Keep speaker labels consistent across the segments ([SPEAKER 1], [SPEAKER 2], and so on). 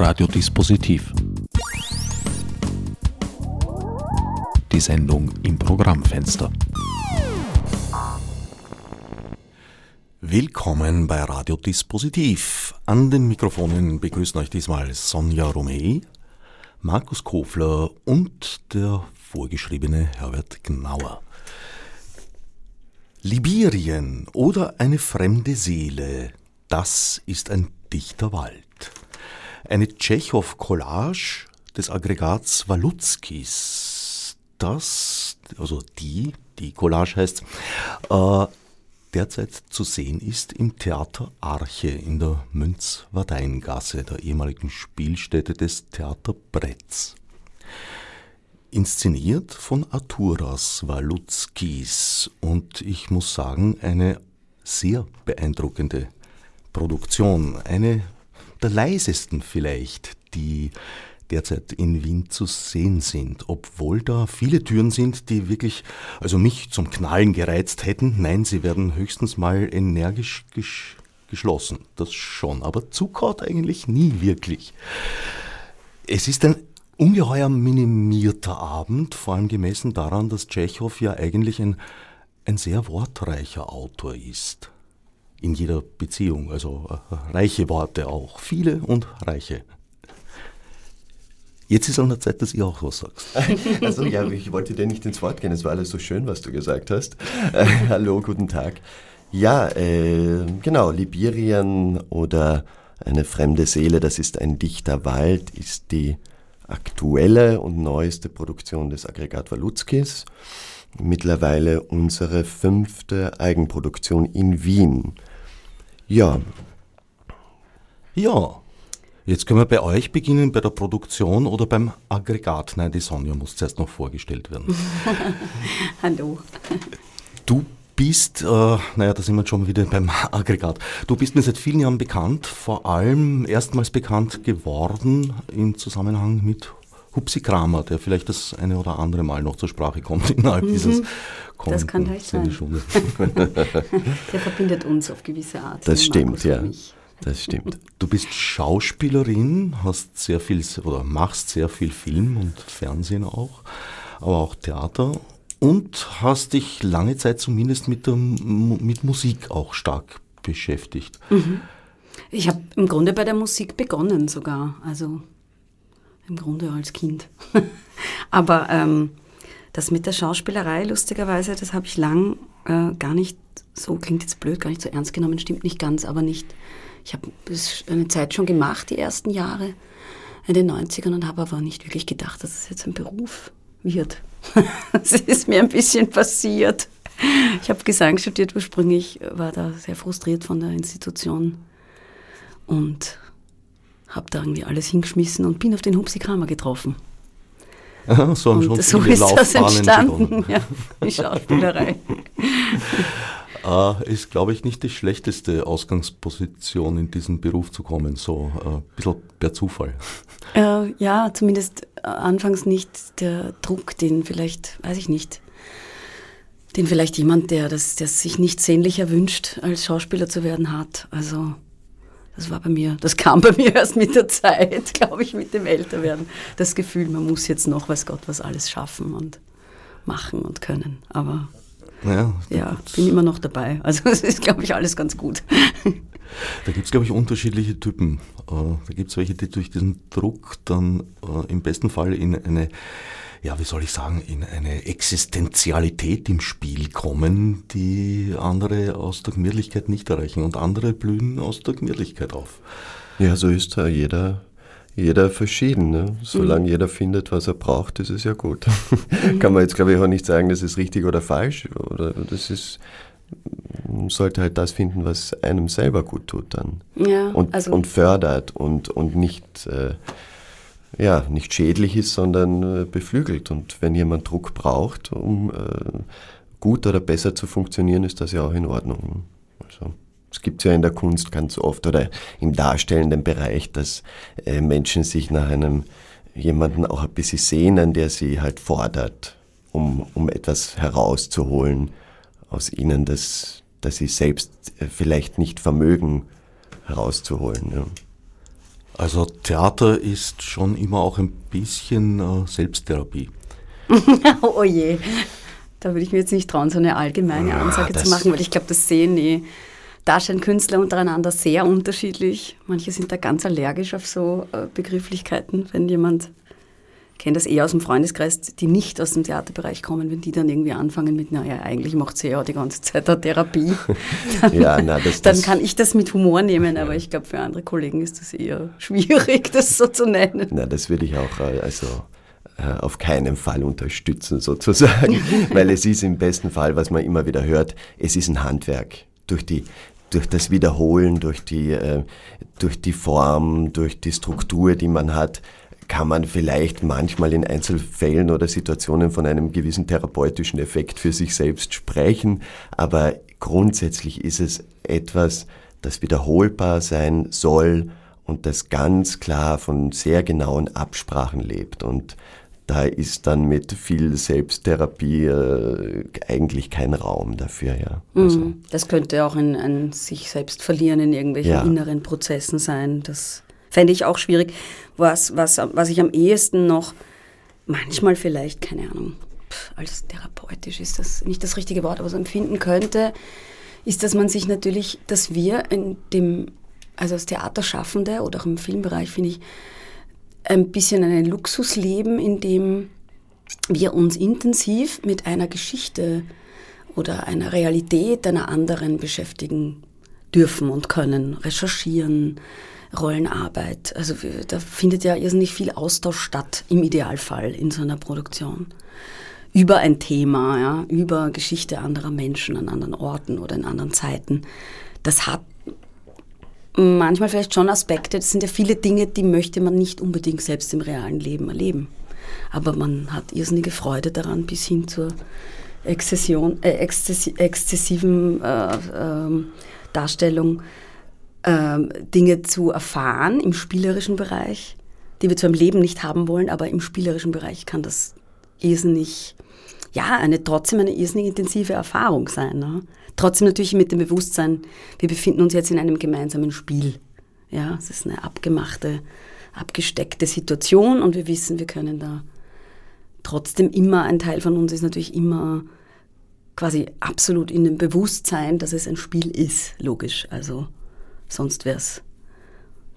[SPEAKER 1] Radiodispositiv. Die Sendung im Programmfenster. Willkommen bei Radiodispositiv. An den Mikrofonen begrüßen euch diesmal Sonja Romei, Markus Kofler und der vorgeschriebene Herbert Gnauer. Libyrien oder eine fremde Seele, das ist ein dichter Wald. Eine Tschechow-Collage des Aggregats Walutskis, das, also die, die Collage heißt, äh, derzeit zu sehen ist im Theater Arche in der Münz-Wardeingasse, der ehemaligen Spielstätte des Theater Bretz. Inszeniert von Arturas Walutskis und ich muss sagen, eine sehr beeindruckende Produktion, eine der leisesten vielleicht, die derzeit in Wien zu sehen sind, obwohl da viele Türen sind, die wirklich, also mich zum Knallen gereizt hätten. Nein, sie werden höchstens mal energisch gesch geschlossen, das schon, aber zukaut eigentlich nie wirklich. Es ist ein ungeheuer minimierter Abend, vor allem gemessen daran, dass Tschechow ja eigentlich ein, ein sehr wortreicher Autor ist in jeder Beziehung. Also äh, reiche Worte auch. Viele und reiche. Jetzt ist an der Zeit, dass ihr auch was sagst.
[SPEAKER 2] Also ja, ich wollte dir nicht ins Wort gehen. Es war alles so schön, was du gesagt hast. Äh, hallo, guten Tag. Ja, äh, genau, Libyrien oder eine fremde Seele, das ist ein dichter Wald, ist die aktuelle und neueste Produktion des Aggregat Walutskis. Mittlerweile unsere fünfte Eigenproduktion in Wien. Ja.
[SPEAKER 1] Ja. Jetzt können wir bei euch beginnen, bei der Produktion oder beim Aggregat. Nein, die Sonja muss zuerst noch vorgestellt werden.
[SPEAKER 3] Hallo.
[SPEAKER 1] Du bist, äh, naja, da sind wir schon wieder beim Aggregat. Du bist mir seit vielen Jahren bekannt, vor allem erstmals bekannt geworden im Zusammenhang mit Hupsi Kramer, der vielleicht das eine oder andere Mal noch zur Sprache kommt innerhalb mhm. dieses
[SPEAKER 3] Das kann leicht sein. der verbindet uns auf gewisse Art.
[SPEAKER 2] Das stimmt, ja. Das stimmt.
[SPEAKER 1] Du bist Schauspielerin, hast sehr viel oder machst sehr viel Film und Fernsehen auch, aber auch Theater und hast dich lange Zeit zumindest mit, der, mit Musik auch stark beschäftigt.
[SPEAKER 3] Mhm. Ich habe im Grunde bei der Musik begonnen sogar. Also im Grunde als Kind. Aber ähm, das mit der Schauspielerei, lustigerweise, das habe ich lang äh, gar nicht, so klingt jetzt blöd, gar nicht so ernst genommen, stimmt nicht ganz, aber nicht. Ich habe es eine Zeit schon gemacht, die ersten Jahre in den 90ern und habe aber nicht wirklich gedacht, dass es jetzt ein Beruf wird. Es ist mir ein bisschen passiert. Ich habe Gesang studiert ursprünglich, war da sehr frustriert von der Institution und habe da irgendwie alles hingeschmissen und bin auf den Hupsi Kramer getroffen.
[SPEAKER 1] Aha, so
[SPEAKER 3] und schon so ist das entstanden, ja, die Schauspielerei.
[SPEAKER 1] äh, ist, glaube ich, nicht die schlechteste Ausgangsposition, in diesen Beruf zu kommen, so äh, ein bisschen per Zufall.
[SPEAKER 3] Äh, ja, zumindest äh, anfangs nicht der Druck, den vielleicht, weiß ich nicht, den vielleicht jemand, der, das, der sich nicht sehnlicher wünscht, als Schauspieler zu werden hat. Also das war bei mir, das kam bei mir erst mit der Zeit, glaube ich, mit dem Älterwerden. Das Gefühl, man muss jetzt noch, weiß Gott, was alles schaffen und machen und können. Aber ja, ja bin immer noch dabei. Also es ist, glaube ich, alles ganz gut.
[SPEAKER 1] Da gibt es, glaube ich, unterschiedliche Typen. Äh, da gibt es welche, die durch diesen Druck dann äh, im besten Fall in eine ja, wie soll ich sagen, in eine Existenzialität im Spiel kommen, die andere aus der Gemütlichkeit nicht erreichen und andere blühen aus der Gemütlichkeit auf.
[SPEAKER 2] Ja, so ist da jeder, jeder verschieden. Ne? Solange mhm. jeder findet, was er braucht, ist es ja gut. Kann man jetzt, glaube ich, auch nicht sagen, das ist richtig oder falsch. Oder das ist, man sollte halt das finden, was einem selber gut tut dann. Ja, und, also und fördert und, und nicht äh, ja, nicht schädlich ist, sondern äh, beflügelt. Und wenn jemand Druck braucht, um äh, gut oder besser zu funktionieren, ist das ja auch in Ordnung. Also, es gibt ja in der Kunst ganz oft oder im darstellenden Bereich, dass äh, Menschen sich nach einem jemanden auch ein bisschen sehnen, der sie halt fordert, um, um etwas herauszuholen aus ihnen, das, das sie selbst vielleicht nicht vermögen herauszuholen. Ja.
[SPEAKER 1] Also Theater ist schon immer auch ein bisschen äh, Selbsttherapie.
[SPEAKER 3] oh je, da würde ich mir jetzt nicht trauen, so eine allgemeine
[SPEAKER 1] Ja,
[SPEAKER 3] Ansage zu
[SPEAKER 1] das-
[SPEAKER 3] machen, weil ich glaube, das sehen die darstellenden Künstler untereinander sehr unterschiedlich. Manche sind da ganz allergisch auf so äh, Begrifflichkeiten, wenn jemand, kenne das eher aus dem Freundeskreis, die nicht aus dem Theaterbereich kommen, wenn die dann irgendwie anfangen mit, naja, eigentlich macht sie ja die ganze Zeit eine Therapie. Dann,
[SPEAKER 2] Ja, na, das-
[SPEAKER 3] dann
[SPEAKER 2] das-
[SPEAKER 3] kann ich das mit Humor nehmen, aber ich glaube, für andere Kollegen ist das eher schwierig, das so zu nennen.
[SPEAKER 2] Na, das würde ich auch äh, also äh, auf keinen Fall unterstützen sozusagen, weil es ist im besten Fall, was man immer wieder hört, es ist ein Handwerk. Durch die durch das Wiederholen, durch die, äh, durch die Form, durch die Struktur, die man hat, kann man vielleicht manchmal in Einzelfällen oder Situationen von einem gewissen therapeutischen Effekt für sich selbst sprechen, aber grundsätzlich ist es etwas, das wiederholbar sein soll und das ganz klar von sehr genauen Absprachen lebt. Und da ist dann mit viel Selbsttherapie äh, eigentlich kein Raum dafür, ja. Also,
[SPEAKER 3] Mhm. Das könnte auch ein, ein sich selbst verlieren in irgendwelchen
[SPEAKER 2] Ja.
[SPEAKER 3] inneren Prozessen sein. Das fände ich auch schwierig. Was, was, was ich am ehesten noch manchmal vielleicht, keine Ahnung, als therapeutisch ist das nicht das richtige Wort, aber so empfinden könnte, ist, dass man sich natürlich, dass wir in dem, also als Theaterschaffende oder auch im Filmbereich, finde ich, ein bisschen einen Luxus leben, in dem wir uns intensiv mit einer Geschichte oder einer Realität einer anderen beschäftigen dürfen und können, recherchieren, Rollenarbeit. Also da findet ja irrsinnig viel Austausch statt, im Idealfall in so einer Produktion. Über ein Thema, ja, über Geschichte anderer Menschen an anderen Orten oder in anderen Zeiten. Das hat manchmal vielleicht schon Aspekte, das sind ja viele Dinge, die möchte man nicht unbedingt selbst im realen Leben erleben. Aber man hat irrsinnige Freude daran, bis hin zur Exzession, äh, exzessi exzessiven äh, ähm, Darstellung ähm, Dinge zu erfahren im spielerischen Bereich, die wir zwar im Leben nicht haben wollen, aber im spielerischen Bereich kann das irrsinnig, ja, eine, trotzdem eine irrsinnig intensive Erfahrung sein. Ne? Trotzdem natürlich mit dem Bewusstsein, wir befinden uns jetzt in einem gemeinsamen Spiel. Ja, es ist eine abgemachte, abgesteckte Situation und wir wissen, wir können da trotzdem immer, ein Teil von uns ist natürlich immer quasi absolut in dem Bewusstsein, dass es ein Spiel ist, logisch. Also sonst wäre es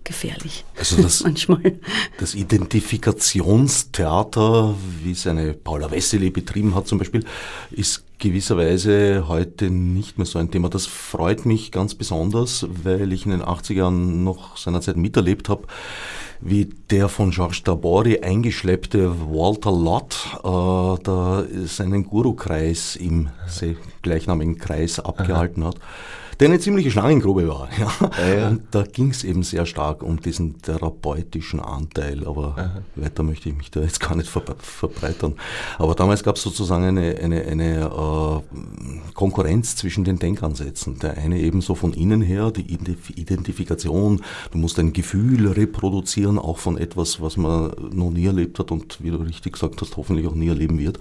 [SPEAKER 3] gefährlich.
[SPEAKER 1] Also das-
[SPEAKER 3] manchmal.
[SPEAKER 1] Das Identifikationstheater, wie es eine Paula Wessely betrieben hat zum Beispiel, ist gewisserweise heute nicht mehr so ein Thema. Das freut mich ganz besonders, weil ich in den 80er Jahren noch seinerzeit miterlebt habe, wie der von Georges Tabori eingeschleppte Walter Lott äh, da seinen Guru-Kreis im gleichnamigen Kreis abgehalten hat, der eine ziemliche Schlangengrube war. Ja.
[SPEAKER 2] ja.
[SPEAKER 1] Und da ging es eben sehr stark um diesen therapeutischen Anteil, aber weiter möchte ich mich da jetzt gar nicht ver verbreitern. Aber damals gab es sozusagen eine, eine, eine äh, Konkurrenz zwischen den Denkansätzen. Der eine eben so von innen her, die Identif- Identifikation, du musst ein Gefühl reproduzieren, auch von etwas, was man noch nie erlebt hat und wie du richtig gesagt hast, hoffentlich auch nie erleben wird.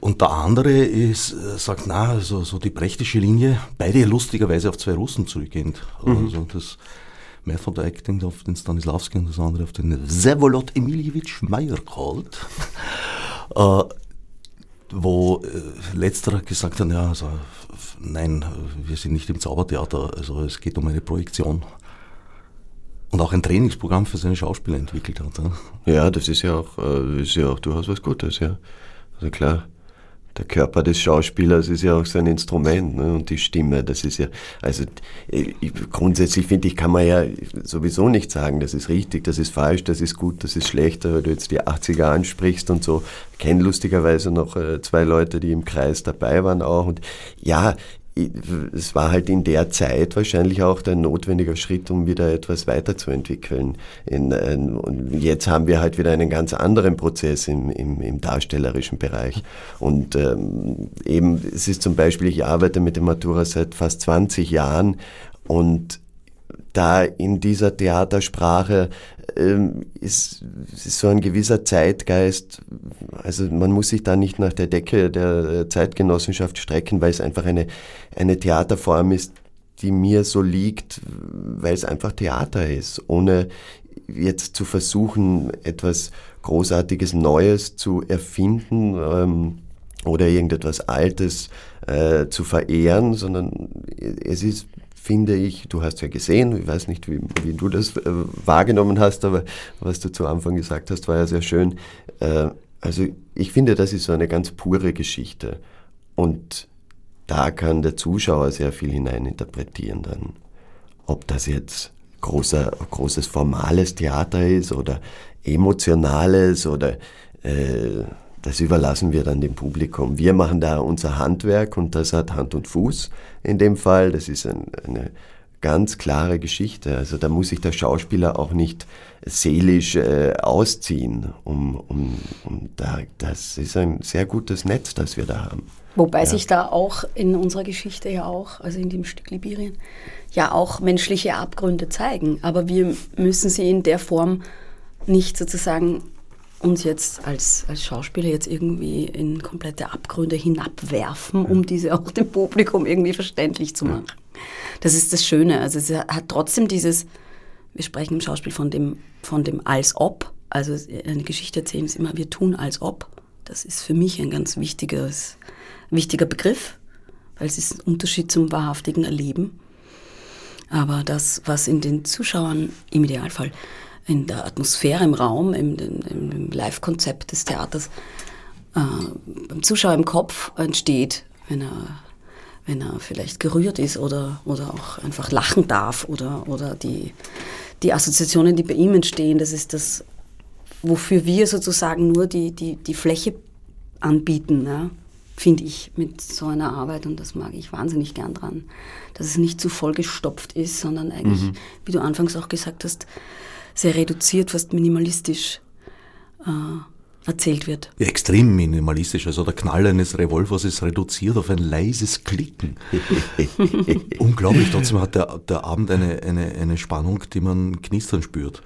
[SPEAKER 1] Und der andere ist, äh, sagt, na, so, so die brechtische Linie, beide lustigerweise auf zwei Russen zurückgehend. Also das Method Acting auf den Stanislavski und das andere auf den Vsevolod Emiljewitsch Meyerkold. äh, wo äh, letzterer gesagt hat, ja, also, nein, wir sind nicht im Zaubertheater, also es geht um eine Projektion. Und auch ein Trainingsprogramm für seine Schauspieler entwickelt hat. Ja.
[SPEAKER 2] Ja, das ist ja auch, äh, ist ja auch durchaus was Gutes, ja. Also klar, der Körper des Schauspielers ist ja auch sein Instrument ne? und die Stimme, das ist ja, also ich, grundsätzlich finde ich, kann man ja sowieso nicht sagen, das ist richtig, das ist falsch, das ist gut, das ist schlecht, weil du jetzt die 80er ansprichst und so. Ich kenne lustigerweise noch äh, zwei Leute, die im Kreis dabei waren auch und ja, es war halt in der Zeit wahrscheinlich auch der notwendige Schritt, um wieder etwas weiterzuentwickeln. In, äh, und jetzt haben wir halt wieder einen ganz anderen Prozess im, im, im darstellerischen Bereich. Und ähm, eben, es ist zum Beispiel, ich arbeite mit dem Matura seit fast 20 Jahren und da in dieser Theatersprache ähm, ist, ist so ein gewisser Zeitgeist, also man muss sich da nicht nach der Decke der Zeitgenossenschaft strecken, weil es einfach eine, eine Theaterform ist, die mir so liegt, weil es einfach Theater ist, ohne jetzt zu versuchen, etwas Großartiges Neues zu erfinden ähm, oder irgendetwas Altes äh, zu verehren, sondern es ist, finde ich, du hast ja gesehen, ich weiß nicht, wie, wie du das äh, wahrgenommen hast, aber was du zu Anfang gesagt hast, war ja sehr schön. Äh, also ich finde, das ist so eine ganz pure Geschichte. Und da kann der Zuschauer sehr viel hineininterpretieren dann. Ob das jetzt großer, großes formales Theater ist oder emotionales oder äh, das überlassen wir dann dem Publikum. Wir machen da unser Handwerk und das hat Hand und Fuß in dem Fall. Das ist ein, eine ganz klare Geschichte. Also da muss sich der Schauspieler auch nicht seelisch äh, ausziehen. Um, um, um da, das ist ein sehr gutes Netz, das wir da haben.
[SPEAKER 3] Wobei ja. sich da auch in unserer Geschichte ja auch, also in dem Stück Libirien, ja auch menschliche Abgründe zeigen. Aber wir müssen sie in der Form nicht sozusagen uns jetzt als, als Schauspieler jetzt irgendwie in komplette Abgründe hinabwerfen, um diese auch dem Publikum irgendwie verständlich zu machen. Das ist das Schöne. Also es hat trotzdem dieses, wir sprechen im Schauspiel von dem, von dem als ob. Also eine Geschichte erzählen ist immer, wir tun als ob. Das ist für mich ein ganz wichtiges, wichtiger Begriff, weil es ist ein Unterschied zum wahrhaftigen Erleben. Aber das, was in den Zuschauern im Idealfall in der Atmosphäre im Raum, im, im, im Live-Konzept des Theaters äh, beim Zuschauer im Kopf entsteht, wenn er, wenn er vielleicht gerührt ist oder, oder auch einfach lachen darf oder, oder die, die Assoziationen, die bei ihm entstehen, das ist das, wofür wir sozusagen nur die, die, die Fläche anbieten, ja, finde ich, mit so einer Arbeit und das mag ich wahnsinnig gern dran, dass es nicht zu vollgestopft ist, sondern eigentlich, mhm. wie du anfangs auch gesagt hast, sehr reduziert, fast minimalistisch äh, erzählt wird.
[SPEAKER 1] Ja, extrem minimalistisch. Also der Knall eines Revolvers ist reduziert auf ein leises Klicken. Unglaublich. Trotzdem hat der, der Abend eine, eine, eine Spannung, die man knistern spürt.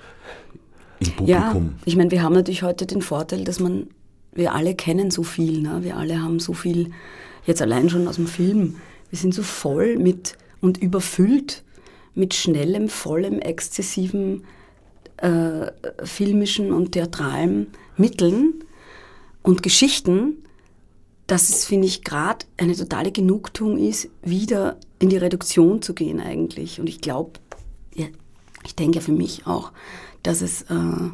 [SPEAKER 1] Im Publikum.
[SPEAKER 3] Ja, ich meine, wir haben natürlich heute den Vorteil, dass man, wir alle kennen so viel. Ne? Wir alle haben so viel, jetzt allein schon aus dem Film. Wir sind so voll mit und überfüllt mit schnellem, vollem, exzessivem äh, filmischen und theatralen Mitteln und Geschichten, dass es, finde ich, gerade eine totale Genugtuung ist, wieder in die Reduktion zu gehen eigentlich. Und ich glaube, ja, ich denke für mich auch, dass es äh,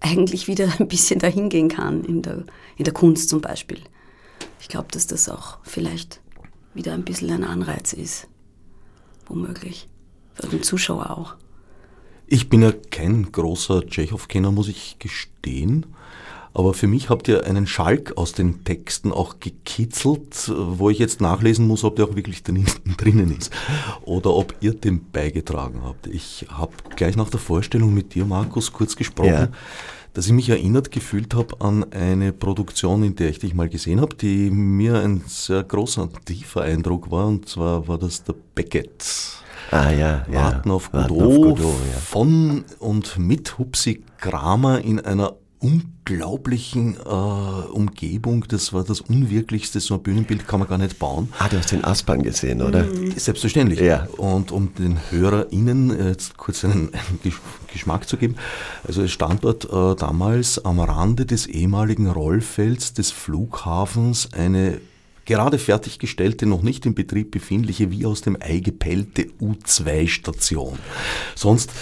[SPEAKER 3] eigentlich wieder ein bisschen dahin gehen kann in der, in der Kunst zum Beispiel. Ich glaube, dass das auch vielleicht wieder ein bisschen ein Anreiz ist, womöglich. Für den Zuschauer auch.
[SPEAKER 1] Ich bin ja kein großer Tschechow-Kenner, muss ich gestehen. Aber für mich habt ihr einen Schalk aus den Texten auch gekitzelt, wo ich jetzt nachlesen muss, ob der auch wirklich drinnen ist oder ob ihr den beigetragen habt. Ich habe gleich nach der Vorstellung mit dir, Markus, kurz gesprochen, ja. dass ich mich erinnert gefühlt habe an eine Produktion, in der ich dich mal gesehen habe, die mir ein sehr großer, tiefer Eindruck war. Und zwar war das der Beckett.
[SPEAKER 2] Ah, ja,
[SPEAKER 1] ja. Warten auf Godot, Warten auf Godot ja. von und mit Hupsi Kramer in einer unglaublichen äh, Umgebung. Das war das Unwirklichste. So ein Bühnenbild kann man gar nicht bauen.
[SPEAKER 2] Ah, du hast den Aspern gesehen, oder?
[SPEAKER 1] Mhm. Selbstverständlich. Ja. Und um den HörerInnen äh, jetzt kurz einen, einen Geschmack zu geben. Also es stand dort äh, damals am Rande des ehemaligen Rollfelds des Flughafens eine gerade fertiggestellte, noch nicht in Betrieb befindliche, wie aus dem Ei gepellte U2-Station. Sonst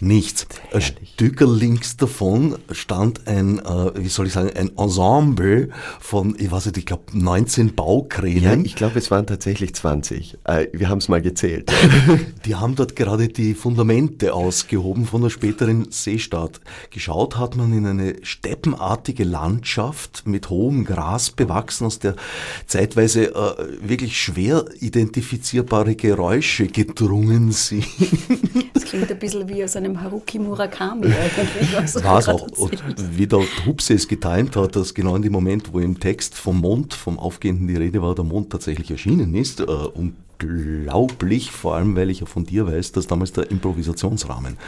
[SPEAKER 1] nichts. Ein Stücker links davon stand ein, äh, wie soll ich sagen, ein Ensemble von, ich weiß nicht, ich glaube 19 Baukränen. Ja,
[SPEAKER 2] ich glaube, es waren tatsächlich 20. Äh, wir haben es mal gezählt.
[SPEAKER 1] die haben dort gerade die Fundamente ausgehoben von der späteren Seestadt. Geschaut hat man in eine steppenartige Landschaft mit hohem Gras bewachsen, aus der zeitweise äh, wirklich schwer identifizierbare Geräusche gedrungen sind.
[SPEAKER 3] Das klingt ein bisschen wie aus einem einem Haruki Murakami
[SPEAKER 1] eigentlich. War es auch. Und wie der Hupse es getimt hat, dass genau in dem Moment, wo im Text vom Mond, vom Aufgehenden die Rede war, der Mond tatsächlich erschienen ist. Äh, unglaublich, vor allem weil ich ja von dir weiß, dass damals der Improvisationsrahmen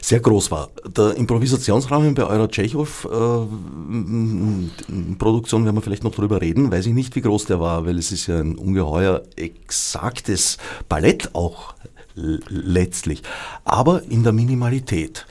[SPEAKER 1] sehr groß war. Der Improvisationsrahmen bei eurer Tschechow-Produktion, äh, werden wir vielleicht noch drüber reden, weiß ich nicht, wie groß der war, weil es ist ja ein ungeheuer exaktes Ballett auch letztlich. Aber in der Minimalität.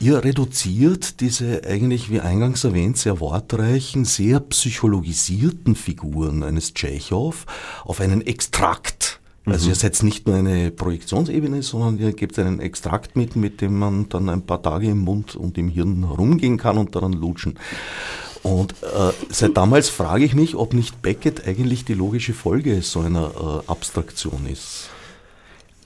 [SPEAKER 1] Ihr reduziert diese eigentlich, wie eingangs erwähnt, sehr wortreichen, sehr psychologisierten Figuren eines Tschechow auf einen Extrakt. Also ihr setzt nicht nur eine Projektionsebene, sondern ihr gebt einen Extrakt mit, mit dem man dann ein paar Tage im Mund und im Hirn rumgehen kann und daran lutschen. Und äh, seit damals frage ich mich, ob nicht Beckett eigentlich die logische Folge so einer äh, Abstraktion ist.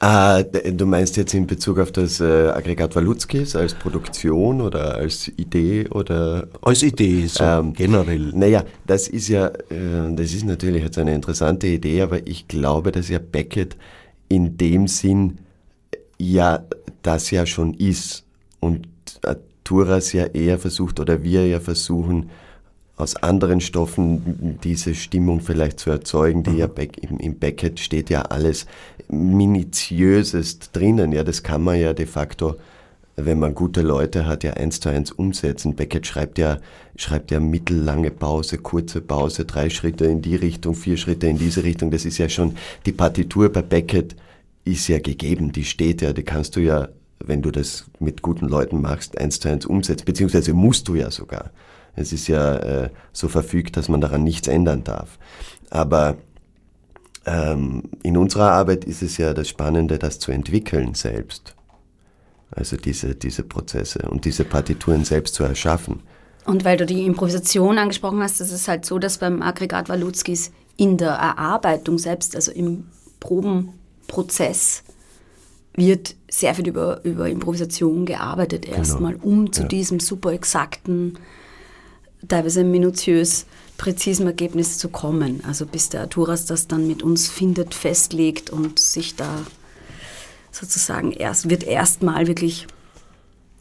[SPEAKER 2] Ah, du meinst jetzt in Bezug auf das äh, Aggregat Walutskis als Produktion oder als Idee oder?
[SPEAKER 1] Als Idee, so ähm, generell.
[SPEAKER 2] Naja, das ist ja, äh, das ist natürlich jetzt eine interessante Idee, aber ich glaube, dass ja Beckett in dem Sinn ja das ja schon ist und Turas ja eher versucht oder wir ja versuchen, aus anderen Stoffen diese Stimmung vielleicht zu erzeugen, die mhm. ja Beck, im, im Beckett steht ja alles minutiösest drinnen. Ja, das kann man ja de facto, wenn man gute Leute hat, ja eins zu eins umsetzen. Beckett schreibt ja, schreibt ja mittellange Pause, kurze Pause, drei Schritte in die Richtung, vier Schritte in diese Richtung. Das ist ja schon, die Partitur bei Beckett ist ja gegeben, die steht ja, die kannst du ja, wenn du das mit guten Leuten machst, eins zu eins umsetzen, beziehungsweise musst du ja sogar. Es ist ja äh, so verfügt, dass man daran nichts ändern darf. Aber ähm, in unserer Arbeit ist es ja das Spannende, das zu entwickeln selbst. Also diese, diese Prozesse und diese Partituren selbst zu erschaffen.
[SPEAKER 3] Und weil du die Improvisation angesprochen hast, ist es halt so, dass beim Aggregat Walutskis in der Erarbeitung selbst, also im Probenprozess, wird sehr viel über, über Improvisation gearbeitet genau. erstmal, um zu ja. diesem super exakten teilweise minutiös präzisen Ergebnis zu kommen. Also bis der Arturas das dann mit uns findet, festlegt und sich da sozusagen erst, wird erstmal wirklich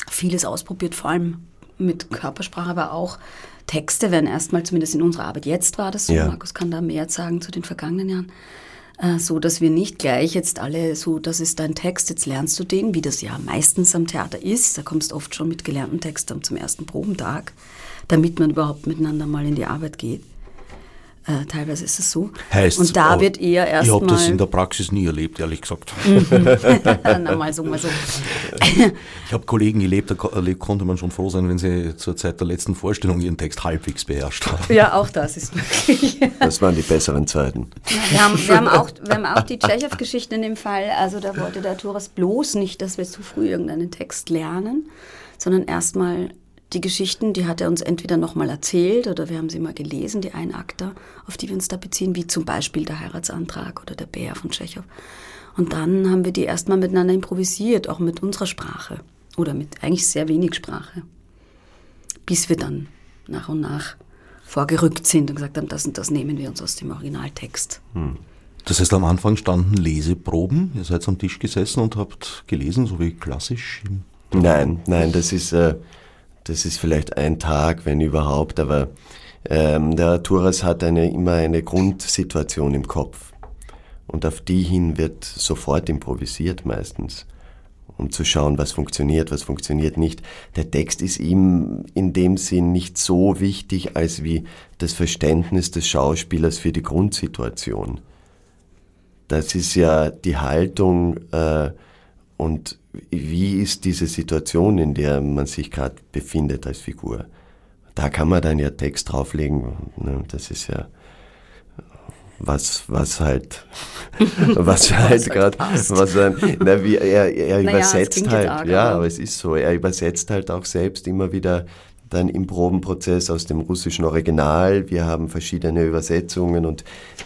[SPEAKER 3] vieles ausprobiert, vor allem mit Körpersprache, aber auch Texte werden erstmal, zumindest in unserer Arbeit jetzt war das so, ja. Markus kann da mehr sagen zu den vergangenen Jahren, äh, so dass wir nicht gleich jetzt alle so, das ist dein Text, jetzt lernst du den, wie das ja meistens am Theater ist, da kommst du oft schon mit gelernten Texten zum ersten Probentag damit man überhaupt miteinander mal in die Arbeit geht. Äh, teilweise ist es so.
[SPEAKER 1] Heißt,
[SPEAKER 3] und da wird eher erstmal.
[SPEAKER 1] Ich habe das in der Praxis nie erlebt, ehrlich gesagt.
[SPEAKER 3] Na, mal so, mal so.
[SPEAKER 1] ich habe Kollegen erlebt, da konnte man schon froh sein, wenn sie zur Zeit der letzten Vorstellung ihren Text halbwegs beherrscht haben.
[SPEAKER 3] Ja, auch das ist möglich.
[SPEAKER 2] das waren die besseren Zeiten.
[SPEAKER 3] wir, haben, wir, haben auch, wir haben auch die Tschechow-Geschichte in dem Fall. Also da wollte der Touras bloß nicht, dass wir zu früh irgendeinen Text lernen, sondern erstmal die Geschichten, die hat er uns entweder nochmal erzählt oder wir haben sie mal gelesen, die Einakter, auf die wir uns da beziehen, wie zum Beispiel der Heiratsantrag oder der Bär von Tschechow. Und dann haben wir die erstmal miteinander improvisiert, auch mit unserer Sprache oder mit eigentlich sehr wenig Sprache, bis wir dann nach und nach vorgerückt sind und gesagt haben, das und das nehmen wir uns aus dem Originaltext. Hm.
[SPEAKER 1] Das heißt, am Anfang standen Leseproben, ihr seid am Tisch gesessen und habt gelesen, so wie klassisch?
[SPEAKER 2] Nein, nein, das ist... Äh das ist vielleicht ein Tag, wenn überhaupt, aber ähm, der Arturas hat eine, immer eine Grundsituation im Kopf. Und auf die hin wird sofort improvisiert meistens, um zu schauen, was funktioniert, was funktioniert nicht. Der Text ist ihm in dem Sinn nicht so wichtig, als wie das Verständnis des Schauspielers für die Grundsituation. Das ist ja die Haltung äh, und wie ist diese Situation, in der man sich gerade befindet als Figur. Da kann man dann ja Text drauflegen. Ne? Das ist ja was, was halt, was halt gerade, was ein, na, wie er, er naja, übersetzt halt, arg, ja, aber es ist so, er übersetzt halt auch selbst immer wieder dann im Probenprozess aus dem russischen Original. Wir haben verschiedene Übersetzungen und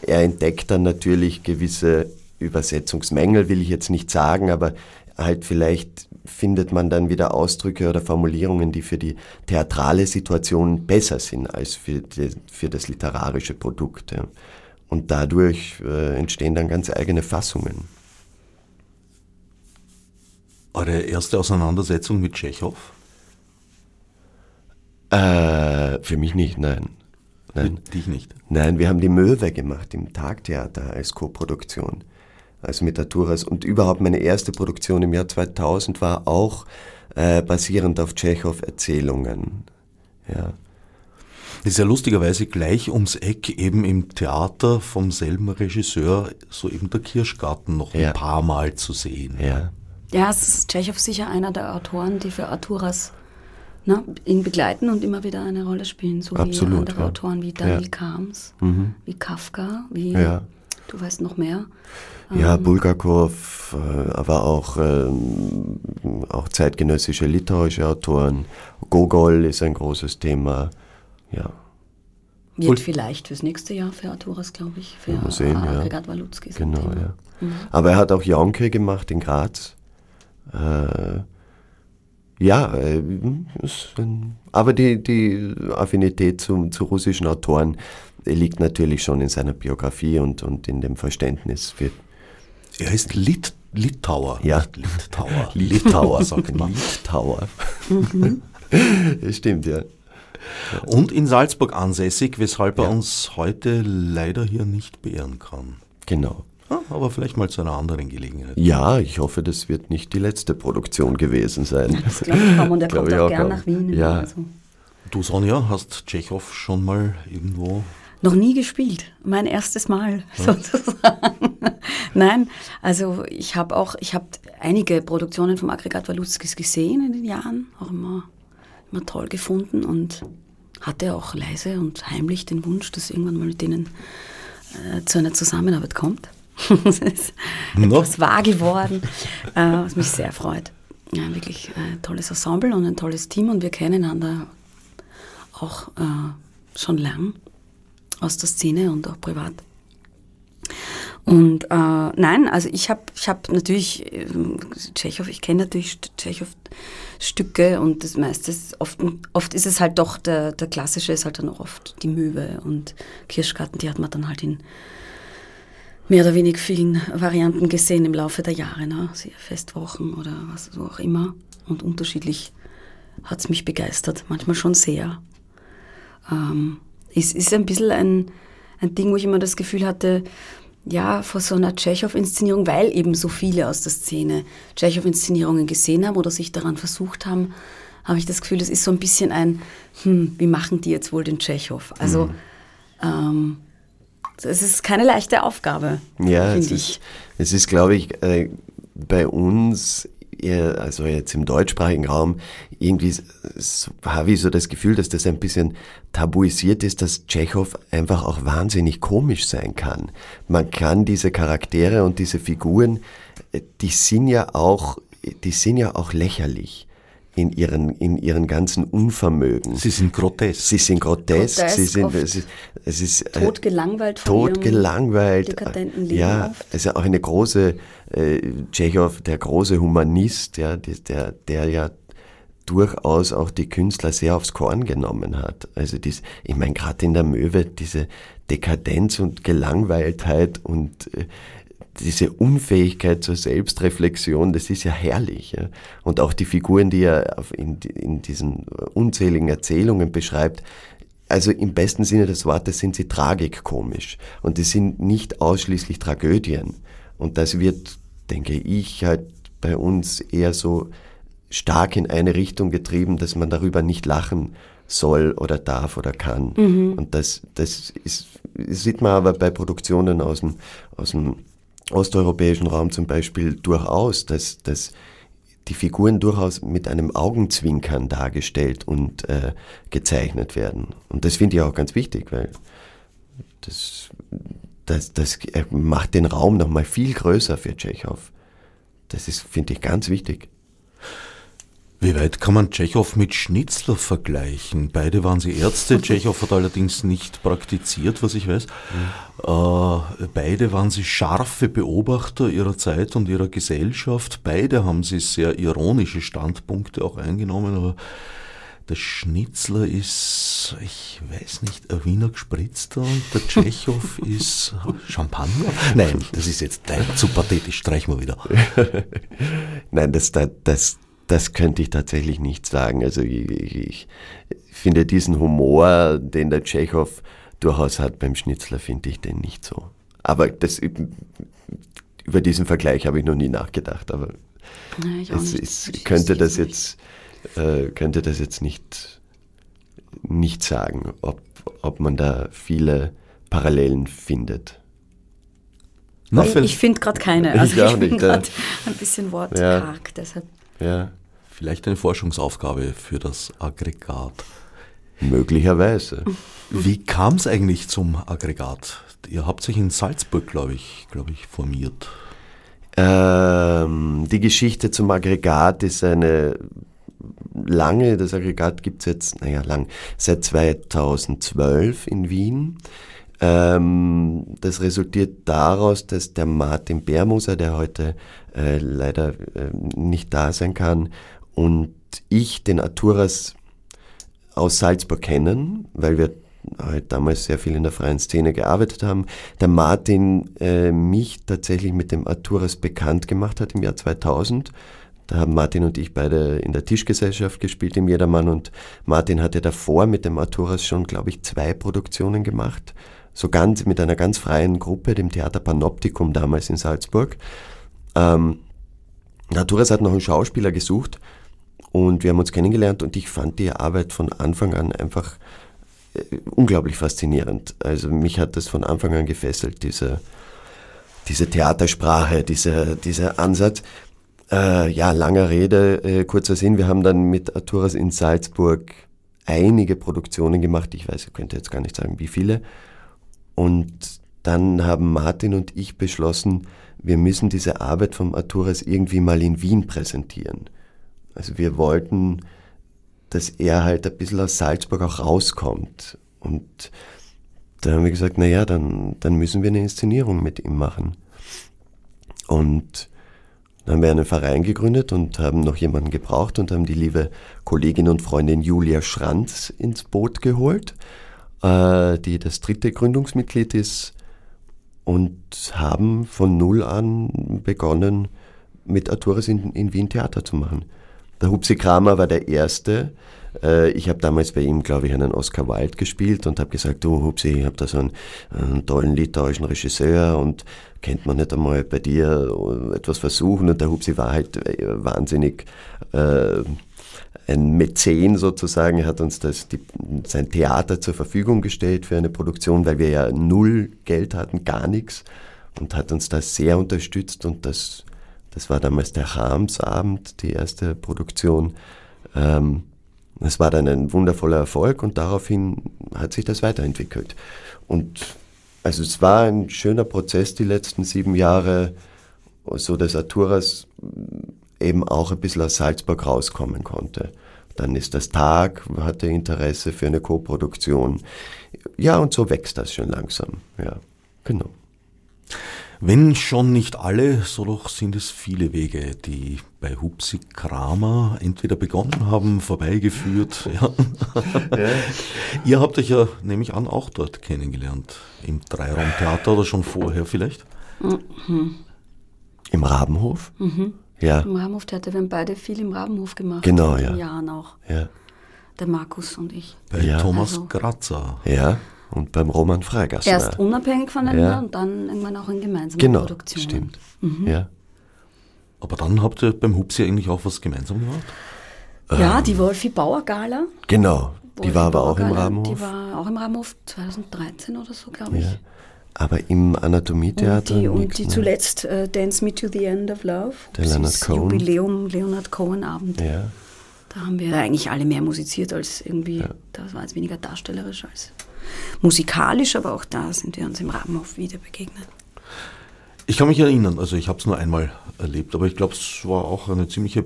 [SPEAKER 2] er entdeckt dann natürlich gewisse Übersetzungsmängel, will ich jetzt nicht sagen, aber halt vielleicht findet man dann wieder Ausdrücke oder Formulierungen, die für die theatrale Situation besser sind als für, die, für das literarische Produkt. Ja. Und dadurch äh, entstehen dann ganz eigene Fassungen.
[SPEAKER 1] Eure erste Auseinandersetzung mit Tschechow?
[SPEAKER 2] Äh, für mich nicht, nein. nein.
[SPEAKER 1] Für dich nicht?
[SPEAKER 2] Nein, wir haben die Möwe gemacht im Tagtheater als Co-Produktion also mit Arturas. Und überhaupt meine erste Produktion im Jahr 2000 war auch äh, basierend auf Tschechow-Erzählungen. Ja.
[SPEAKER 1] Das ist ja lustigerweise gleich ums Eck eben im Theater vom selben Regisseur, so eben der Kirschgarten noch ja. ein paar Mal zu sehen.
[SPEAKER 2] Ja.
[SPEAKER 3] Ja, es ist Tschechow sicher einer der Autoren, die für Arturas na, ihn begleiten und immer wieder eine Rolle spielen, so
[SPEAKER 2] Absolut,
[SPEAKER 3] wie andere
[SPEAKER 2] ja.
[SPEAKER 3] Autoren wie Daniel
[SPEAKER 2] Ja.
[SPEAKER 3] Kams,
[SPEAKER 2] Mhm.
[SPEAKER 3] wie Kafka, wie
[SPEAKER 2] Ja.
[SPEAKER 3] du weißt noch mehr.
[SPEAKER 2] Ja,
[SPEAKER 3] Ähm,
[SPEAKER 2] Bulgakov, äh, aber auch, ähm, auch zeitgenössische literarische Autoren. Gogol ist ein großes Thema. Ja,
[SPEAKER 3] Wird
[SPEAKER 1] Cool.
[SPEAKER 3] vielleicht fürs nächste Jahr für Arturas, glaube ich, für
[SPEAKER 2] Mal sehen, ja.
[SPEAKER 3] Aggregat ein
[SPEAKER 2] genau,
[SPEAKER 3] Thema.
[SPEAKER 2] ja.
[SPEAKER 3] Mhm.
[SPEAKER 2] Aber er hat auch Jonke gemacht in Graz. Äh, ja, äh, ein, aber die, die Affinität zum, zu russischen Autoren liegt natürlich schon in seiner Biografie und, und in dem Verständnis für
[SPEAKER 1] Er ist Lit Litauer.
[SPEAKER 2] Ja.
[SPEAKER 1] Litauer. Litauer, sagt man.
[SPEAKER 2] Litauer.
[SPEAKER 3] Mhm.
[SPEAKER 2] Das Stimmt, ja.
[SPEAKER 1] Und in Salzburg ansässig, weshalb er
[SPEAKER 2] Ja.
[SPEAKER 1] uns heute leider hier nicht beehren kann.
[SPEAKER 2] Genau.
[SPEAKER 1] Ah, aber vielleicht mal zu einer anderen Gelegenheit.
[SPEAKER 2] Ja, ich hoffe, das wird nicht die letzte Produktion gewesen sein.
[SPEAKER 3] Das glaube ich kaum und er
[SPEAKER 2] Glaub
[SPEAKER 3] kommt auch
[SPEAKER 2] auch
[SPEAKER 3] gern
[SPEAKER 2] kaum.
[SPEAKER 3] nach Wien.
[SPEAKER 2] Ja.
[SPEAKER 3] Also.
[SPEAKER 1] Du, Sonja, hast Tschechow schon mal irgendwo
[SPEAKER 3] Noch nie gespielt, mein erstes Mal sozusagen. Nein, also ich habe auch, ich habe einige Produktionen vom Aggregat Walutzkis gesehen in den Jahren, auch immer, immer toll gefunden und hatte auch leise und heimlich den Wunsch, dass irgendwann mal mit denen äh, zu einer Zusammenarbeit kommt. das ist etwas wahr geworden, äh, was mich sehr freut. Ja, wirklich ein tolles Ensemble und ein tolles Team und wir kennen einander auch äh, schon lang aus der Szene und auch privat. Und äh, nein, also ich habe ich hab natürlich ähm, Tschechow, ich kenne natürlich Tschechow-Stücke und das meiste ist oft, oft ist es halt doch, der, der klassische ist halt dann oft die Möwe und Kirschgarten, die hat man dann halt in mehr oder weniger vielen Varianten gesehen im Laufe der Jahre, ne? Festwochen oder was so auch immer. Und unterschiedlich hat es mich begeistert, manchmal schon sehr. Ähm, es ist ein bisschen ein, ein Ding, wo ich immer das Gefühl hatte, ja, vor so einer Tschechow-Inszenierung, weil eben so viele aus der Szene Tschechow-Inszenierungen gesehen haben oder sich daran versucht haben, habe ich das Gefühl, das ist so ein bisschen ein, hm, wie machen die jetzt wohl den Tschechow? Also, ähm, es ist keine leichte Aufgabe,
[SPEAKER 2] Ja, es
[SPEAKER 3] finde
[SPEAKER 2] ist,
[SPEAKER 3] ich.
[SPEAKER 2] es ist, glaube ich, äh, bei uns, also jetzt im deutschsprachigen Raum, irgendwie habe ich so das Gefühl, dass das ein bisschen tabuisiert ist, dass Tschechow einfach auch wahnsinnig komisch sein kann. Man kann diese Charaktere und diese Figuren, äh, die sind ja auch, die sind ja auch lächerlich in ihren, in ihren ganzen Unvermögen.
[SPEAKER 1] Sie sind grotesk.
[SPEAKER 2] Sie sind grotesk,
[SPEAKER 3] Grotesk,
[SPEAKER 2] sie sind, es ist, es ist äh,
[SPEAKER 3] Tot gelangweilt von
[SPEAKER 2] tot
[SPEAKER 3] ihrem
[SPEAKER 2] gelangweilt.
[SPEAKER 3] dekadenten Leben
[SPEAKER 2] ja,
[SPEAKER 3] oft.
[SPEAKER 2] es ist ja auch eine große, äh, Tschechow, der große Humanist, ja, der, der ja durchaus auch die Künstler sehr aufs Korn genommen hat. Also dies, ich meine, gerade in der Möwe, diese Dekadenz und Gelangweiltheit und äh, diese Unfähigkeit zur Selbstreflexion, das ist ja herrlich. Ja? Und auch die Figuren, die er in, in diesen unzähligen Erzählungen beschreibt, also im besten Sinne des Wortes sind sie tragikomisch. Und die sind nicht ausschließlich Tragödien. Und das wird, denke ich, halt bei uns eher so stark in eine Richtung getrieben, dass man darüber nicht lachen soll oder darf oder kann. Und das, das ist, sieht man aber bei Produktionen aus dem, aus dem osteuropäischen Raum zum Beispiel durchaus, dass, dass die Figuren durchaus mit einem Augenzwinkern dargestellt und äh, gezeichnet werden. Und das finde ich auch ganz wichtig, weil das, das, das äh, macht den Raum nochmal viel größer für Tschechow. Das ist, finde ich, ganz wichtig.
[SPEAKER 1] Wie weit kann man Tschechow mit Schnitzler vergleichen? Beide waren sie Ärzte. Tschechow hat allerdings nicht praktiziert, was ich weiß. Äh, beide waren sie scharfe Beobachter ihrer Zeit und ihrer Gesellschaft. Beide haben sie sehr ironische Standpunkte auch eingenommen, aber der Schnitzler ist, ich weiß nicht, ein Wiener Gespritzter und der Tschechow ist Champagner? Nein, das ist jetzt nein, zu pathetisch, streich mal wieder.
[SPEAKER 2] Nein, das, das, das, könnte ich tatsächlich nicht sagen. Also ich, ich, ich finde diesen Humor, den der Tschechow durchaus hat beim Schnitzler, finde ich den nicht so. Aber das, über diesen Vergleich habe ich noch nie nachgedacht. Aber
[SPEAKER 3] ich auch
[SPEAKER 2] es,
[SPEAKER 3] nicht.
[SPEAKER 2] es
[SPEAKER 3] Ich
[SPEAKER 2] könnte das jetzt, äh, könnte das jetzt nicht, nicht sagen, ob, ob man da viele Parallelen findet.
[SPEAKER 1] Na,
[SPEAKER 3] Ich, ich finde gerade keine.
[SPEAKER 2] Ich
[SPEAKER 3] Also ich,
[SPEAKER 2] auch
[SPEAKER 3] bin
[SPEAKER 2] nicht, ja.
[SPEAKER 3] gerade ein bisschen wortkarg, deshalb.
[SPEAKER 2] Ja.
[SPEAKER 1] Vielleicht eine Forschungsaufgabe für das Aggregat.
[SPEAKER 2] Möglicherweise.
[SPEAKER 1] Wie kam es eigentlich zum Aggregat? Ihr habt sich in Salzburg, glaube ich, glaube ich, formiert.
[SPEAKER 2] Ähm, die Geschichte zum Aggregat ist eine lange, das Aggregat gibt es jetzt, naja, lang, seit 2012 in Wien. Ähm, das resultiert daraus, dass der Martin Bermoser, der heute äh, leider äh, nicht da sein kann, und ich den Arturas aus Salzburg kennen, weil wir halt damals sehr viel in der freien Szene gearbeitet haben. Der Martin äh, mich tatsächlich mit dem Arturas bekannt gemacht hat im Jahr 2000. Da haben Martin und ich beide in der Tischgesellschaft gespielt im Jedermann und Martin hatte davor mit dem Arturas schon, glaube ich, zwei Produktionen gemacht so ganz mit einer ganz freien Gruppe, dem Theater Panoptikum damals in Salzburg. Ähm, Naturas hat noch einen Schauspieler gesucht und wir haben uns kennengelernt und ich fand die Arbeit von Anfang an einfach unglaublich faszinierend. Also mich hat das von Anfang an gefesselt, diese, diese Theatersprache, dieser, dieser Ansatz. Äh, ja, langer Rede, äh, kurzer Sinn. Wir haben dann mit Arturas in Salzburg einige Produktionen gemacht. Ich weiß, ich könnte jetzt gar nicht sagen, wie viele. Und dann haben Martin und ich beschlossen, wir müssen diese Arbeit vom Arturas irgendwie mal in Wien präsentieren. Also wir wollten, dass er halt ein bisschen aus Salzburg auch rauskommt. Und da haben wir gesagt, naja, dann, dann müssen wir eine Inszenierung mit ihm machen. Und dann haben wir einen Verein gegründet und haben noch jemanden gebraucht und haben die liebe Kollegin und Freundin Julia Schranz ins Boot geholt äh, die das dritte Gründungsmitglied ist und haben von null an begonnen, mit Arturis in, in Wien Theater zu machen. Der Hupsi Kramer war der Erste. Äh, ich habe damals bei ihm, glaube ich, einen Oscar Wilde gespielt und habe gesagt, du Hupsi, ich habe da so einen, einen, tollen litauischen Regisseur und kennt man nicht einmal bei dir etwas versuchen. Und der Hupsi war halt äh, wahnsinnig äh, ein Mäzen sozusagen, hat uns das, die, sein Theater zur Verfügung gestellt für eine Produktion, weil wir ja null Geld hatten, gar nichts und hat uns das sehr unterstützt und das, das war damals der Harmsabend, die erste Produktion. Ähm, es war dann ein wundervoller Erfolg und daraufhin hat sich das weiterentwickelt. Und also es war ein schöner Prozess die letzten sieben Jahre, so dass Arturas eben auch ein bisschen aus Salzburg rauskommen konnte. Dann ist das Tag, hatte Interesse für eine Koproduktion. Ja, und so wächst das schon langsam. Ja, genau.
[SPEAKER 1] Wenn schon nicht alle, so doch sind es viele Wege, die bei Hupsi Kramer entweder begonnen haben, vorbeigeführt. Ja. ja. Ihr habt euch ja, nehme ich an, auch dort kennengelernt. Im Dreiraumtheater oder schon vorher vielleicht?
[SPEAKER 2] Mhm. Im Rabenhof? Mhm.
[SPEAKER 3] Ja. Im Rabenhoftheater. Wir haben beide viel im Rabenhof gemacht.
[SPEAKER 2] Genau, ja. In
[SPEAKER 3] Jahren auch.
[SPEAKER 2] Ja.
[SPEAKER 3] Der Markus und ich.
[SPEAKER 1] Bei ja. Thomas also, Grazer.
[SPEAKER 2] Ja. Und beim Roman Freigassner.
[SPEAKER 3] Erst unabhängig voneinander ja. und dann irgendwann auch in gemeinsamen
[SPEAKER 2] genau,
[SPEAKER 3] Produktionen.
[SPEAKER 2] Stimmt. Mhm. Ja.
[SPEAKER 1] Aber dann habt ihr beim Hupsi eigentlich auch was gemeinsam gemacht?
[SPEAKER 3] Ja, ähm, die Wolfi Bauer Gala.
[SPEAKER 2] Genau. Die Wolfi war aber auch im Rabenhof.
[SPEAKER 3] Die war auch im Rabenhof 2013 oder so, glaube ich. Ja.
[SPEAKER 2] Aber im Anatomietheater.
[SPEAKER 3] Und die, und die zuletzt uh, Dance Me to the End of Love.
[SPEAKER 2] Der Leonard Cohen.
[SPEAKER 3] Jubiläum Leonard Cohen Abend.
[SPEAKER 2] Ja.
[SPEAKER 3] Da haben wir eigentlich alle mehr musiziert als irgendwie, ja. das war jetzt weniger darstellerisch als musikalisch, aber auch da sind wir uns im Rabenhof wieder begegnet.
[SPEAKER 1] Ich kann mich erinnern, also ich habe es nur einmal erlebt, aber ich glaube, es war auch eine ziemliche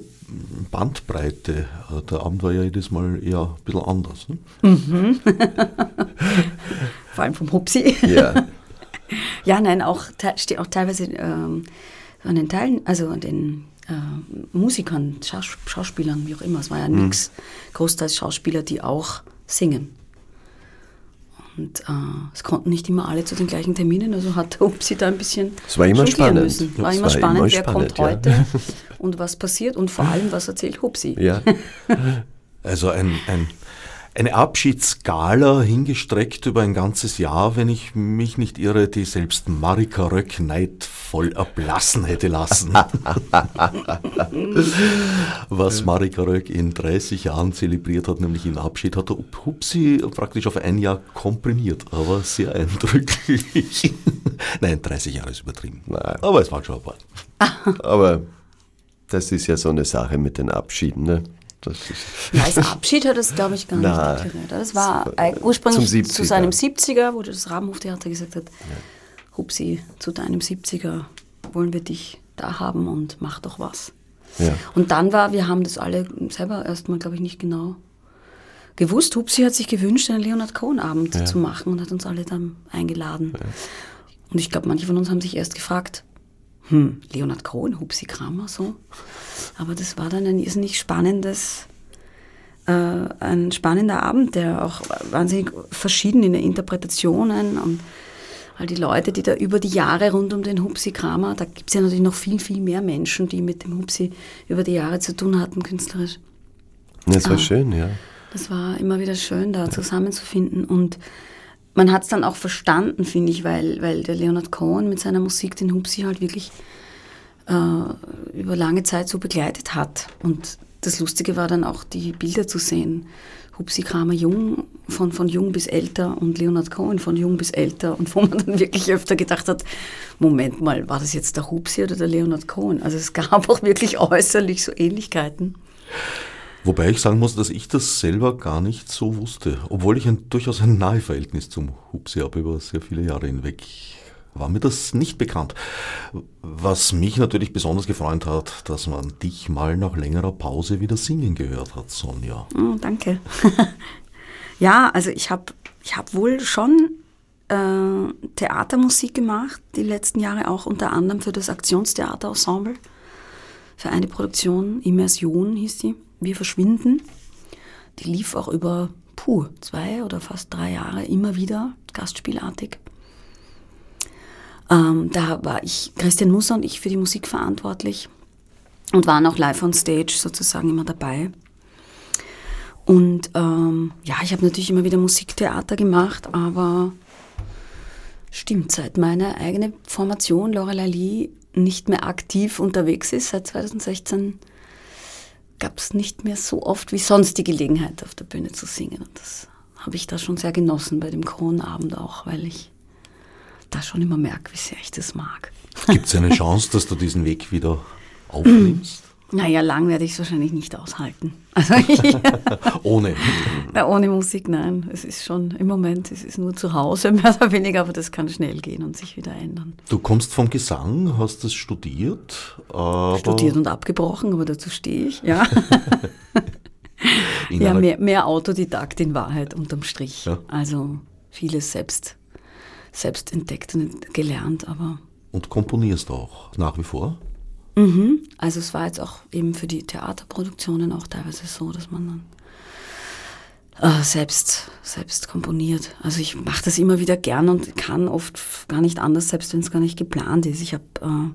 [SPEAKER 1] Bandbreite. Der Abend war ja jedes Mal eher ein bisschen anders. Ne?
[SPEAKER 3] Mhm. Vor allem vom Hupsi.
[SPEAKER 2] Ja.
[SPEAKER 3] Ja, nein, auch, auch teilweise ähm, an den Teilen, also an den äh, Musikern, Schaus Schauspielern, wie auch immer. Es war ja mhm. nichts, großteils Schauspieler, die auch singen. Und äh, es konnten nicht immer alle zu den gleichen Terminen, also hat Upsi da ein bisschen
[SPEAKER 2] Es war immer spannend. Müssen.
[SPEAKER 3] War, immer, war spannend, immer wer spannend, kommt ja. heute und was passiert und vor allem, was erzählt Hupsi.
[SPEAKER 2] Ja.
[SPEAKER 1] Also ein, ein eine Abschiedsskala hingestreckt über ein ganzes Jahr, wenn ich mich nicht irre, die selbst Marika Röck neidvoll erblassen hätte lassen. Was Marika Röck in 30 Jahren zelebriert hat, nämlich in Abschied, hat Hupsi praktisch auf ein Jahr komprimiert, aber sehr eindrücklich. Nein, 30 Jahre ist übertrieben.
[SPEAKER 2] Nein.
[SPEAKER 1] Aber es war schon ein paar.
[SPEAKER 2] aber das ist ja so eine Sache mit den Abschieden. Ne? Das ist
[SPEAKER 3] Ja, als Abschied hat es, glaube ich, gar
[SPEAKER 2] Na,
[SPEAKER 3] nicht.
[SPEAKER 2] Das war
[SPEAKER 3] eig- ursprünglich
[SPEAKER 2] zum
[SPEAKER 3] zu
[SPEAKER 2] 70er.
[SPEAKER 3] seinem 70er, wo das Rabenhoftheater gesagt hat, Hupsi, zu deinem 70er wollen wir dich da haben und mach doch was.
[SPEAKER 2] ja.
[SPEAKER 3] Und dann war, wir haben das alle selber erstmal, glaube ich, nicht genau gewusst. Hupsi hat sich gewünscht, einen Leonard Cohen-Abend
[SPEAKER 2] Ja.
[SPEAKER 3] zu machen und hat uns alle dann eingeladen. Und ich glaube, manche von uns haben sich erst gefragt, hm, Leonard Cohen, Hupsi Kramer, so. Aber das war dann ein irrsinnig spannendes, äh, ein spannender Abend, der auch wahnsinnig verschieden in den Interpretationen und all die Leute, die da über die Jahre rund um den Hupsi Kramer, da gibt es ja natürlich noch viel, viel mehr Menschen, die mit dem Hupsi über die Jahre zu tun hatten, künstlerisch.
[SPEAKER 2] Das war
[SPEAKER 3] Ah.
[SPEAKER 2] schön, ja.
[SPEAKER 3] Das war immer wieder schön, da zusammenzufinden. Und man hat es dann auch verstanden, finde ich, weil, weil der Leonard Cohen mit seiner Musik den Hupsi halt wirklich äh, über lange Zeit so begleitet hat. Und das Lustige war dann auch, die Bilder zu sehen. Hupsi Kramer jung, von, von jung bis älter und Leonard Cohen von jung bis älter. Und wo man dann wirklich öfter gedacht hat, Moment mal, war das jetzt der Hupsi oder der Leonard Cohen? Also es gab auch wirklich äußerlich so Ähnlichkeiten.
[SPEAKER 1] Wobei ich sagen muss, dass ich das selber gar nicht so wusste. Obwohl ich ein, durchaus ein nahe Verhältnis zum Hupsi habe über sehr viele Jahre hinweg, war mir das nicht bekannt. Was mich natürlich besonders gefreut hat, dass man dich mal nach längerer Pause wieder singen gehört hat, Sonja.
[SPEAKER 3] Oh, danke. ja, also ich habe ich hab wohl schon äh, Theatermusik gemacht, die letzten Jahre auch unter anderem für das Aktionstheaterensemble, für eine Produktion, Immersion hieß die, Wir verschwinden. Die lief auch über, puh, zwei oder fast drei Jahre immer wieder, gastspielartig. Ähm, da war ich, Christian Musser und ich für die Musik verantwortlich und waren auch live on stage sozusagen immer dabei. Und ähm, ja, ich habe natürlich immer wieder Musiktheater gemacht, aber stimmt, seit meine eigene Formation Lorelei Lee nicht mehr aktiv unterwegs ist, seit 2016 gab es nicht mehr so oft wie sonst die Gelegenheit, auf der Bühne zu singen. Und das habe ich da schon sehr genossen bei dem Kronabend auch, weil ich da schon immer merke, wie sehr ich das mag.
[SPEAKER 1] Gibt es eine Chance, dass du diesen Weg wieder aufnimmst?
[SPEAKER 3] Naja, lang werde ich es wahrscheinlich nicht aushalten. Also
[SPEAKER 1] Ohne.
[SPEAKER 3] Na, ohne Musik, nein. Es ist schon im Moment, es ist nur zu Hause, mehr oder weniger, aber das kann schnell gehen und sich wieder ändern.
[SPEAKER 1] Du kommst vom Gesang, hast das studiert,
[SPEAKER 3] Studiert und abgebrochen, aber dazu stehe ich, ja. ja, mehr, mehr Autodidakt in Wahrheit unterm Strich.
[SPEAKER 1] Ja.
[SPEAKER 3] Also vieles selbst, selbst entdeckt und gelernt, aber
[SPEAKER 1] und komponierst auch nach wie vor.
[SPEAKER 3] Mhm. Also es war jetzt auch eben für die Theaterproduktionen auch teilweise so, dass man dann äh, selbst, selbst komponiert. Also ich mache das immer wieder gern und kann oft gar nicht anders, selbst wenn es gar nicht geplant ist. Ich habe äh,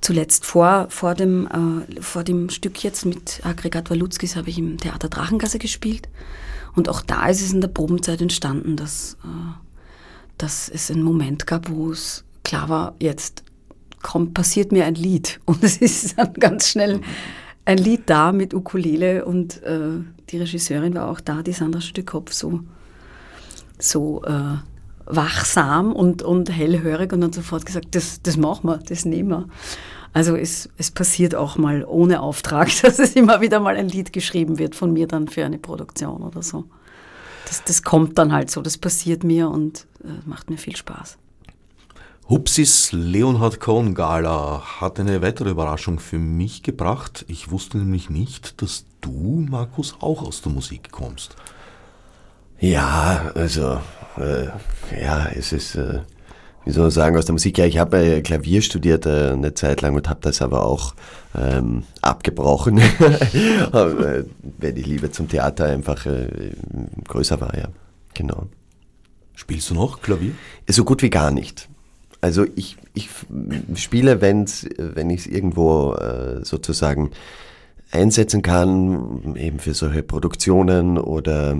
[SPEAKER 3] zuletzt vor, vor, dem, äh, vor dem Stück jetzt mit Aggregat Walutskis habe ich im Theater Drachengasse gespielt. Und auch da ist es in der Probenzeit entstanden, dass, äh, dass es einen Moment gab, wo es klar war, jetzt kommt, passiert mir ein Lied. Und es ist dann ganz schnell ein Lied da mit Ukulele und äh, die Regisseurin war auch da, die Sandra Stückkopf, so, so äh, wachsam und, und hellhörig und hat sofort gesagt, das, das machen wir, das nehmen wir. Also es, es passiert auch mal ohne Auftrag, dass es immer wieder mal ein Lied geschrieben wird von mir dann für eine Produktion oder so. Das, das kommt dann halt so, das passiert mir und äh, macht mir viel Spaß.
[SPEAKER 1] Hupsis Leonhard Cohen Gala hat eine weitere Überraschung für mich gebracht. Ich wusste nämlich nicht, dass du, Markus, auch aus der Musik kommst.
[SPEAKER 2] Ja, also, äh, ja, es ist, äh, wie soll man sagen, aus der Musik. Ja, ich habe äh, Klavier studiert äh, eine Zeit lang und habe das aber auch ähm, abgebrochen, äh, weil die Liebe zum Theater einfach äh, größer war, ja, genau.
[SPEAKER 1] Spielst du noch Klavier?
[SPEAKER 2] So gut wie gar nicht. Also ich, ich spiele, wenn's, wenn ich es irgendwo äh, sozusagen einsetzen kann, eben für solche Produktionen oder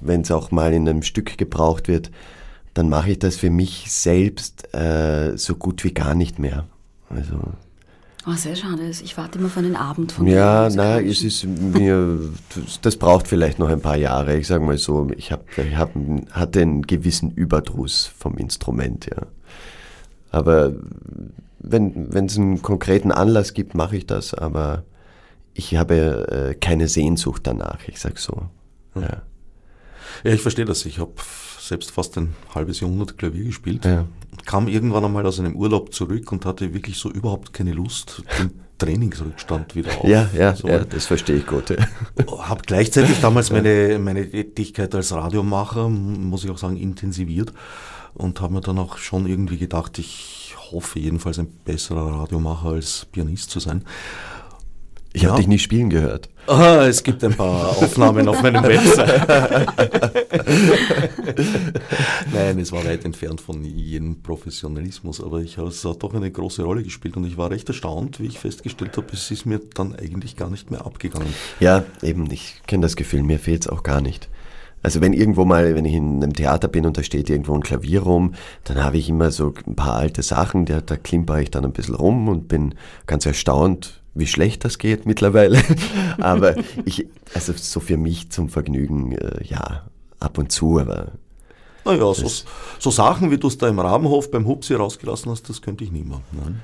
[SPEAKER 2] wenn es auch mal in einem Stück gebraucht wird, dann mache ich das für mich selbst äh, so gut wie gar nicht mehr. Also
[SPEAKER 3] Oh, sehr schade. Ich warte immer auf einen Abend von
[SPEAKER 2] ja,
[SPEAKER 3] dir,
[SPEAKER 2] na,
[SPEAKER 3] musikalischen.
[SPEAKER 2] es ist mir, das, das braucht vielleicht noch ein paar Jahre. Ich sage mal so, ich, hab, ich hab, hatte einen gewissen Überdruss vom Instrument, ja. Aber wenn es einen konkreten Anlass gibt, mache ich das, aber ich habe äh, keine Sehnsucht danach, ich sag so.
[SPEAKER 1] Ja, ja. ich verstehe das. Ich habe selbst fast ein halbes Jahrhundert Klavier gespielt.
[SPEAKER 2] Ja.
[SPEAKER 1] Kam irgendwann einmal aus einem Urlaub zurück und hatte wirklich so überhaupt keine Lust, den Trainingsrückstand wieder auf.
[SPEAKER 2] Ja, ja, so. ja das verstehe ich gut. Ja.
[SPEAKER 1] Habe gleichzeitig damals meine, meine Tätigkeit als Radiomacher, muss ich auch sagen, intensiviert und habe mir dann auch schon irgendwie gedacht, ich hoffe jedenfalls ein besserer Radiomacher als Pianist zu sein.
[SPEAKER 2] Ich ja. habe dich nie spielen gehört.
[SPEAKER 1] Ah, es gibt ein paar Aufnahmen auf meinem Website. Nein, es war weit entfernt von jedem Professionalismus, aber ich habe es hat doch eine große Rolle gespielt und ich war recht erstaunt, wie ich festgestellt habe, es ist mir dann eigentlich gar nicht mehr abgegangen.
[SPEAKER 2] Ja, eben, ich kenne das Gefühl, mir fehlt es auch gar nicht. Also wenn irgendwo mal, wenn ich in einem Theater bin und da steht irgendwo ein Klavier rum, dann habe ich immer so ein paar alte Sachen, da, da klimper ich dann ein bisschen rum und bin ganz erstaunt, wie schlecht das geht mittlerweile. aber ich, also so für mich zum Vergnügen, äh, ja, ab und zu, aber.
[SPEAKER 1] Naja, so, so Sachen, wie du es da im Rabenhof beim Hupsi rausgelassen hast, das könnte ich nie machen. Nein.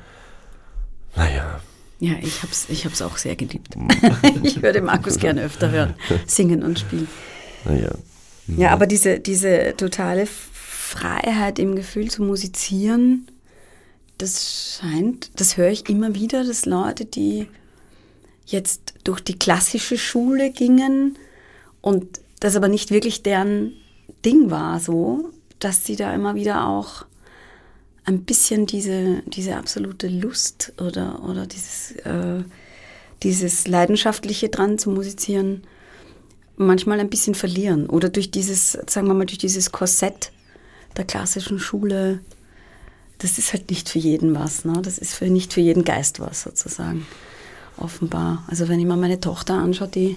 [SPEAKER 2] Naja.
[SPEAKER 3] Ja, ich habe es ich hab's auch sehr geliebt. ich würde Markus gerne öfter hören, singen und spielen.
[SPEAKER 2] Naja.
[SPEAKER 3] Ja, aber diese, diese totale Freiheit im Gefühl zu musizieren, das scheint, das höre ich immer wieder, dass Leute, die jetzt durch die klassische Schule gingen und das aber nicht wirklich deren Ding war, so, dass sie da immer wieder auch ein bisschen diese, diese absolute Lust oder, oder dieses, äh, dieses Leidenschaftliche dran zu musizieren manchmal ein bisschen verlieren oder durch dieses, sagen wir mal, durch dieses Korsett der klassischen Schule das ist halt nicht für jeden was. Ne? Das ist für, nicht für jeden Geist was sozusagen. Offenbar. Also wenn ich mir meine Tochter anschaue, die,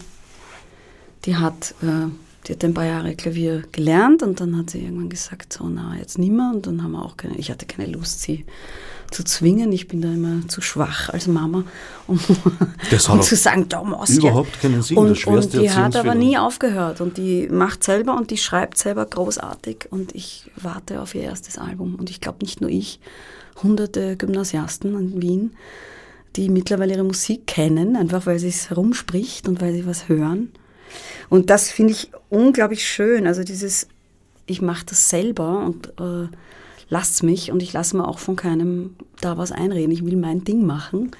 [SPEAKER 3] die hat, äh, die hat ein paar Jahre Klavier gelernt und dann hat sie irgendwann gesagt, so na jetzt nimmer und dann haben wir auch keine, ich hatte keine Lust, sie zu zwingen. Ich bin da immer zu schwach als Mama, um, um zu sagen, da musst
[SPEAKER 1] Überhaupt keinen Sinn.
[SPEAKER 3] Und, und die hat aber nie aufgehört und die macht selber und die schreibt selber großartig und ich warte auf ihr erstes Album. Und ich glaube nicht nur ich, hunderte Gymnasiasten in Wien, die mittlerweile ihre Musik kennen, einfach weil sie es herumspricht und weil sie was hören. Und das finde ich unglaublich schön. Also dieses, ich mache das selber und äh, lasst mich und ich lasse mir auch von keinem da was einreden. Ich will mein Ding machen.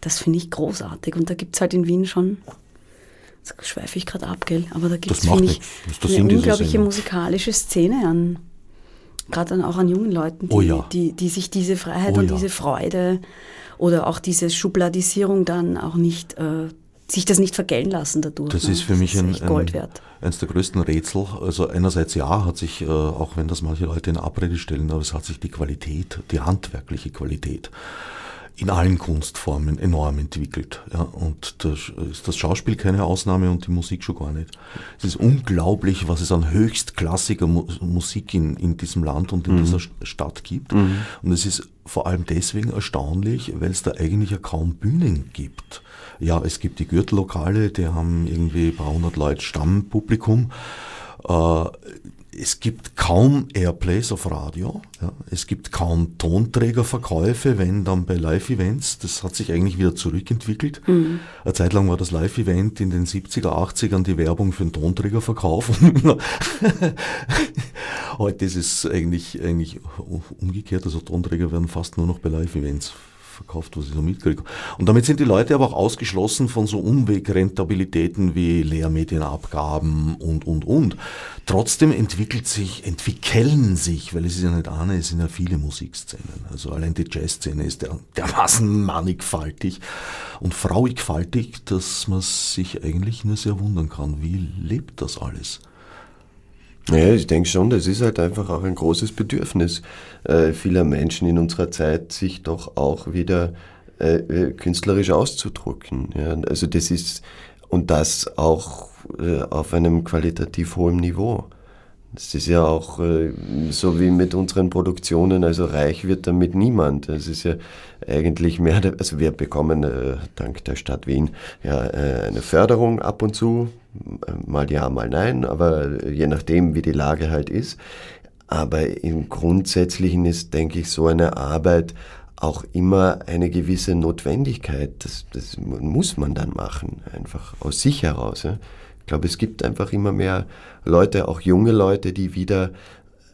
[SPEAKER 3] Das finde ich großartig. Und da gibt es halt in Wien schon, jetzt schweife ich gerade ab, gell? aber da gibt es, finde ich, eine unglaubliche musikalische Szene an, gerade dann auch an jungen Leuten, die,
[SPEAKER 1] oh ja.
[SPEAKER 3] die, die, sich diese Freiheit oh und ja. diese Freude oder auch diese Schubladisierung dann auch nicht äh, sich das nicht vergällen lassen dadurch.
[SPEAKER 1] Das ne? ist für das mich ist ein, ein, eines der größten Rätsel. Also einerseits ja, hat sich, äh, auch wenn das manche Leute in Abrede stellen, aber es hat sich die Qualität, die handwerkliche Qualität in allen Kunstformen enorm entwickelt. Ja, und da ist das Schauspiel keine Ausnahme und die Musik schon gar nicht. Es ist unglaublich, was es an höchstklassiger Mu Musik in, in diesem Land und in mhm. dieser Stadt gibt. Mhm. Und es ist vor allem deswegen erstaunlich, weil es da eigentlich ja kaum Bühnen gibt. Ja, es gibt die Gürtellokale, die haben irgendwie ein paar hundert Leute Stammpublikum. Äh, es gibt kaum Airplays auf Radio, ja. es gibt kaum Tonträgerverkäufe, wenn dann bei Live-Events, das hat sich eigentlich wieder zurückentwickelt. Mhm. Eine Zeit lang war das Live-Event in den 70er, 80ern die Werbung für den Tonträgerverkauf. Heute ist es eigentlich, eigentlich umgekehrt, also Tonträger werden fast nur noch bei Live-Events verkauft, was ich so mitkriege. Und damit sind die Leute aber auch ausgeschlossen von so Umwegrentabilitäten wie Lehrmedienabgaben und, und, und. Trotzdem entwickelt sich, entwickeln sich, weil es ist ja nicht eine, es sind ja viele Musikszenen. Also allein die Jazzszene ist der, dermaßen mannigfaltig und frauigfaltig, dass man sich eigentlich nur sehr wundern kann, wie lebt das alles?
[SPEAKER 2] Ja, ich denke schon, das ist halt einfach auch ein großes Bedürfnis äh, vieler Menschen in unserer Zeit, sich doch auch wieder äh, äh, künstlerisch auszudrücken. Ja, also das ist, und das auch äh, auf einem qualitativ hohen Niveau. Das ist ja auch äh, so wie mit unseren Produktionen, also reich wird damit niemand. Es ist ja eigentlich mehr, also wir bekommen äh, dank der Stadt Wien ja äh, eine Förderung ab und zu, mal ja, mal nein, aber je nachdem, wie die Lage halt ist. Aber im Grundsätzlichen ist, denke ich, so eine Arbeit auch immer eine gewisse Notwendigkeit. Das, das muss man dann machen, einfach aus sich heraus. Ja. Ich glaube, es gibt einfach immer mehr Leute, auch junge Leute, die wieder,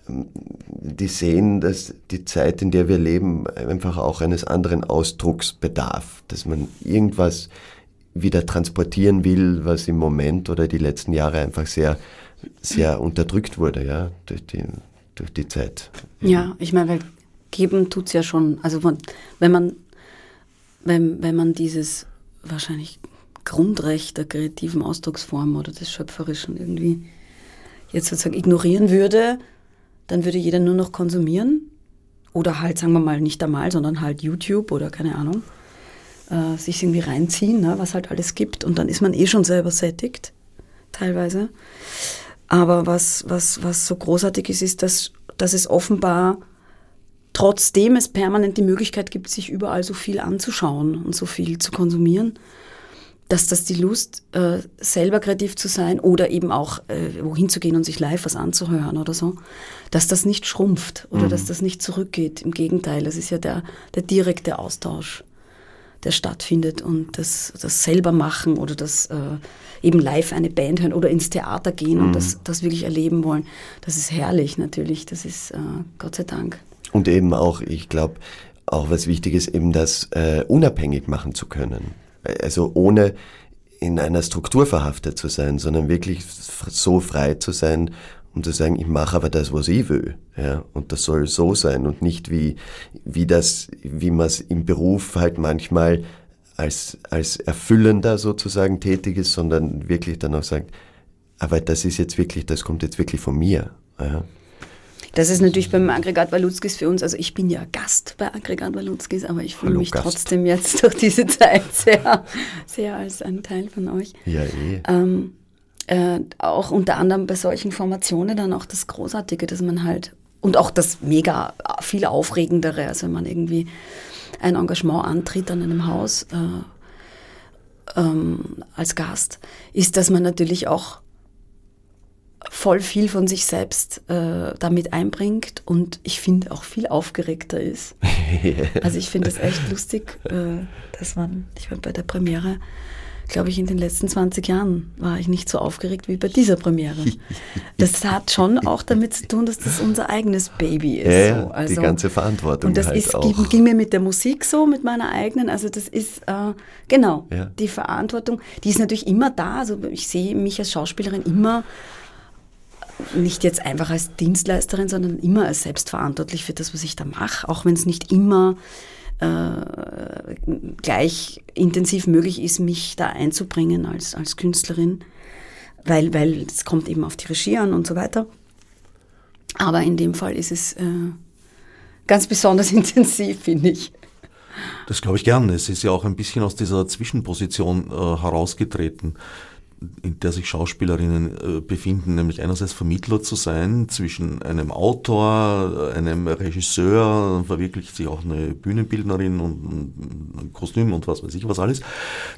[SPEAKER 2] ähm, die sehen, dass die Zeit, in der wir leben, einfach auch eines anderen Ausdrucks bedarf, dass man irgendwas wieder transportieren will, was im Moment oder die letzten Jahre einfach sehr, sehr unterdrückt wurde, ja, durch die, durch die Zeit.
[SPEAKER 3] Ja, ich meine, weil geben tut es ja schon. Also wenn man, wenn, wenn man dieses wahrscheinlich Grundrecht der kreativen Ausdrucksform oder des Schöpferischen irgendwie jetzt sozusagen ignorieren würde, dann würde jeder nur noch konsumieren. Oder halt, sagen wir mal, nicht einmal, sondern halt YouTube oder keine Ahnung, äh, sich irgendwie reinziehen, ne, was halt alles gibt. Und dann ist man eh schon selber sättigt, teilweise. Aber was, was, was so großartig ist, ist, dass, dass es offenbar trotzdem es permanent die Möglichkeit gibt, sich überall so viel anzuschauen und so viel zu konsumieren, dass das die Lust, äh, selber kreativ zu sein oder eben auch äh, wohin zu gehen und sich live was anzuhören oder so, dass das nicht schrumpft oder mhm. dass das nicht zurückgeht. Im Gegenteil, das ist ja der, der direkte Austausch, der stattfindet und das, das selber machen oder das äh, eben live eine Band hören oder ins Theater gehen mhm. und das, das wirklich erleben wollen. Das ist herrlich natürlich, das ist äh, Gott sei Dank.
[SPEAKER 2] Und eben auch, ich glaube, auch was wichtig ist, eben das äh, unabhängig machen zu können. Also ohne in einer Struktur verhaftet zu sein, sondern wirklich so frei zu sein, um zu sagen, ich mache aber das, was ich will. Ja? Und das soll so sein und nicht wie, wie das, wie man es im Beruf halt manchmal als, als erfüllender sozusagen tätig ist, sondern wirklich dann auch sagt, aber das ist jetzt wirklich, das kommt jetzt wirklich von mir. Ja?
[SPEAKER 3] Das ist natürlich beim Aggregat Walutskis für uns, also ich bin ja Gast bei Aggregat Walutskis, aber ich fühle mich Gast. trotzdem jetzt durch diese Zeit sehr, sehr als ein Teil von euch.
[SPEAKER 2] Ja, eh.
[SPEAKER 3] Ähm, äh, auch unter anderem bei solchen Formationen dann auch das Großartige, dass man halt, und auch das mega viel Aufregendere, also wenn man irgendwie ein Engagement antritt an einem Haus äh, ähm, als Gast, ist, dass man natürlich auch voll viel von sich selbst äh, damit einbringt und ich finde auch viel aufgeregter ist. also ich finde es echt lustig, äh, dass man, ich war bei der Premiere, glaube ich, in den letzten 20 Jahren war ich nicht so aufgeregt wie bei dieser Premiere. Das hat schon auch damit zu tun, dass das unser eigenes Baby ist.
[SPEAKER 2] Ja, so. also, die ganze Verantwortung.
[SPEAKER 3] Und das
[SPEAKER 2] halt
[SPEAKER 3] ist,
[SPEAKER 2] auch.
[SPEAKER 3] ging mir mit der Musik so, mit meiner eigenen. Also das ist, äh, genau, ja. die Verantwortung, die ist natürlich immer da. Also ich sehe mich als Schauspielerin immer nicht jetzt einfach als Dienstleisterin, sondern immer als selbstverantwortlich für das, was ich da mache, auch wenn es nicht immer äh, gleich intensiv möglich ist, mich da einzubringen als, als Künstlerin, weil, es kommt eben auf die Regie an und so weiter. Aber in dem Fall ist es äh, ganz besonders intensiv, finde ich.
[SPEAKER 1] Das glaube ich gern. Es ist ja auch ein bisschen aus dieser Zwischenposition äh, herausgetreten in der sich Schauspielerinnen äh, befinden, nämlich einerseits Vermittler zu sein zwischen einem Autor, einem Regisseur, verwirklicht sich auch eine Bühnenbildnerin und ein Kostüm und was weiß ich was alles.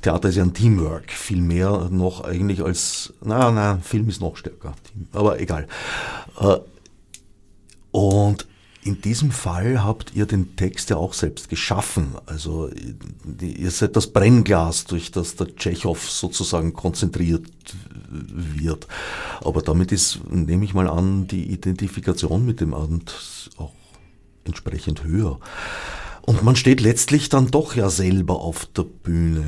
[SPEAKER 1] Theater ist ja ein Teamwork, viel mehr noch eigentlich als, na, na, Film ist noch stärker, aber egal. Äh, und in diesem Fall habt ihr den Text ja auch selbst geschaffen. Also ihr seid das Brennglas, durch das der Tschechow sozusagen konzentriert wird. Aber damit ist, nehme ich mal an, die Identifikation mit dem Abend auch entsprechend höher. Und man steht letztlich dann doch ja selber auf der Bühne.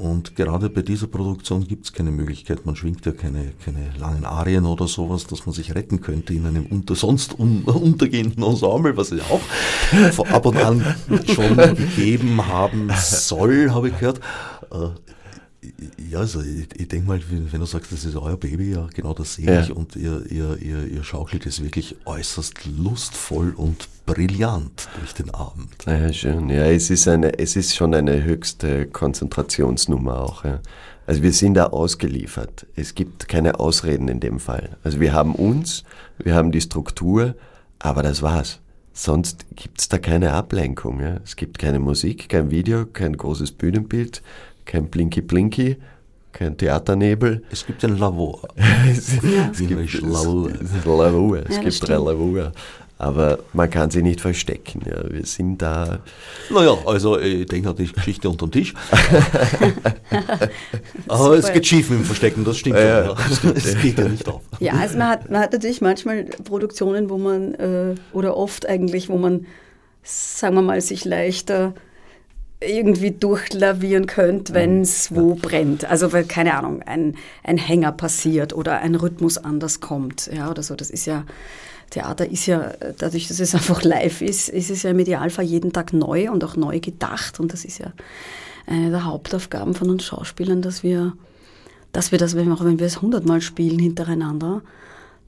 [SPEAKER 1] Und gerade bei dieser Produktion gibt es keine Möglichkeit, man schwingt ja keine, keine langen Arien oder sowas, dass man sich retten könnte in einem unter, sonst un, untergehenden Ensemble, was es auch ab und an schon gegeben haben soll, habe ich gehört. Äh, ja, also ich, ich denke mal, wenn du sagst, das ist euer Baby, ja, genau das sehe ja. ich und ihr, ihr, ihr, ihr schaukelt es wirklich äußerst lustvoll und brillant durch den Abend.
[SPEAKER 2] Ja, schön. Ja, es ist, eine, es ist schon eine höchste Konzentrationsnummer auch. Ja. Also wir sind da ausgeliefert. Es gibt keine Ausreden in dem Fall. Also wir haben uns, wir haben die Struktur, aber das war's. Sonst gibt es da keine Ablenkung. Ja. Es gibt keine Musik, kein Video, kein großes Bühnenbild kein Blinky Blinky, kein Theaternebel.
[SPEAKER 1] Es gibt ein Lavor.
[SPEAKER 2] es, ja. es gibt Lavur. Lavur. Es ja, gibt drei Lavur. Aber man kann sie nicht verstecken. Ja. Wir sind da.
[SPEAKER 1] Naja, also ich denke, die Geschichte unterm Tisch. Aber es geht schief mit dem Verstecken, das stimmt.
[SPEAKER 2] Ja,
[SPEAKER 1] schon, ja. Es geht ja nicht auf.
[SPEAKER 3] Ja, also man hat, man hat natürlich manchmal Produktionen, wo man, äh, oder oft eigentlich, wo man, sagen wir mal, sich leichter irgendwie durchlavieren könnte, wenn es wo brennt. Also weil, keine Ahnung, ein, ein Hänger passiert oder ein Rhythmus anders kommt, ja, oder so. Das ist ja, Theater ist ja, dadurch, dass es einfach live ist, ist es ja im Idealfall jeden Tag neu und auch neu gedacht. Und das ist ja eine der Hauptaufgaben von uns Schauspielern, dass wir, dass wir das, auch wenn wir es hundertmal spielen hintereinander,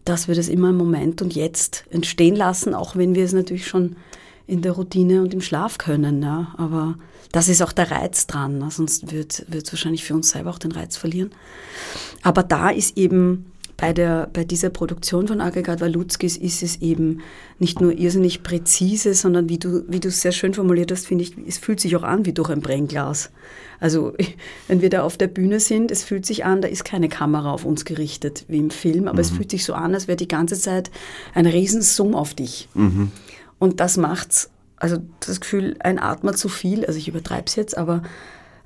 [SPEAKER 3] dass wir das immer im Moment und jetzt entstehen lassen, auch wenn wir es natürlich schon in der Routine und im Schlaf können. Ja. Aber das ist auch der Reiz dran, sonst wird es wahrscheinlich für uns selber auch den Reiz verlieren. Aber da ist eben bei, der, bei dieser Produktion von Aggregat Walutskis ist es eben nicht nur irrsinnig präzise, sondern wie du, wie du es sehr schön formuliert hast, finde ich, es fühlt sich auch an wie durch ein Brennglas. Also wenn wir da auf der Bühne sind, es fühlt sich an, da ist keine Kamera auf uns gerichtet wie im Film, aber mhm. es fühlt sich so an, als wäre die ganze Zeit ein Riesensumm auf dich. Mhm. Und das macht's also das Gefühl, ein Atmer zu viel, also ich übertreibe es jetzt, aber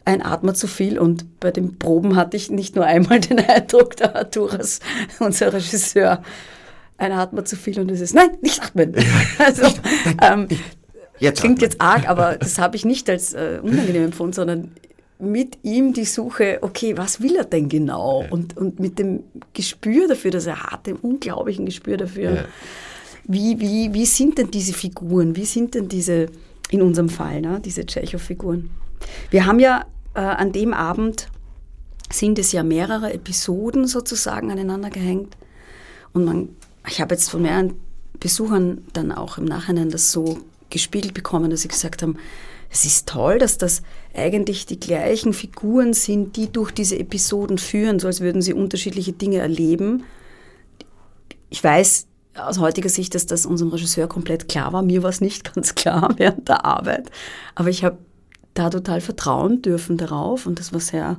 [SPEAKER 3] ein Atmer zu viel. Und bei den Proben hatte ich nicht nur einmal den Eindruck, der Arturas, unser Regisseur, ein Atmer zu viel und es ist, nein, nicht atmen. Also, ähm, jetzt klingt atmen. jetzt arg, aber das habe ich nicht als äh, unangenehm empfunden, sondern mit ihm die Suche, okay, was will er denn genau? Und, und mit dem Gespür dafür, das er hat, dem unglaublichen Gespür dafür. Ja wie, wie, wie sind denn diese Figuren? Wie sind denn diese, in unserem Fall, ne, diese Tschechow-Figuren? Wir haben ja äh, an dem Abend, sind es ja mehrere Episoden sozusagen aneinander gehängt. Und man, ich habe jetzt von mehreren Besuchern dann auch im Nachhinein das so gespiegelt bekommen, dass sie gesagt haben, es ist toll, dass das eigentlich die gleichen Figuren sind, die durch diese Episoden führen, so als würden sie unterschiedliche Dinge erleben. Ich weiß, aus heutiger Sicht, dass das unserem Regisseur komplett klar war. Mir war es nicht ganz klar während der Arbeit. Aber ich habe da total vertrauen dürfen darauf. Und das war sehr,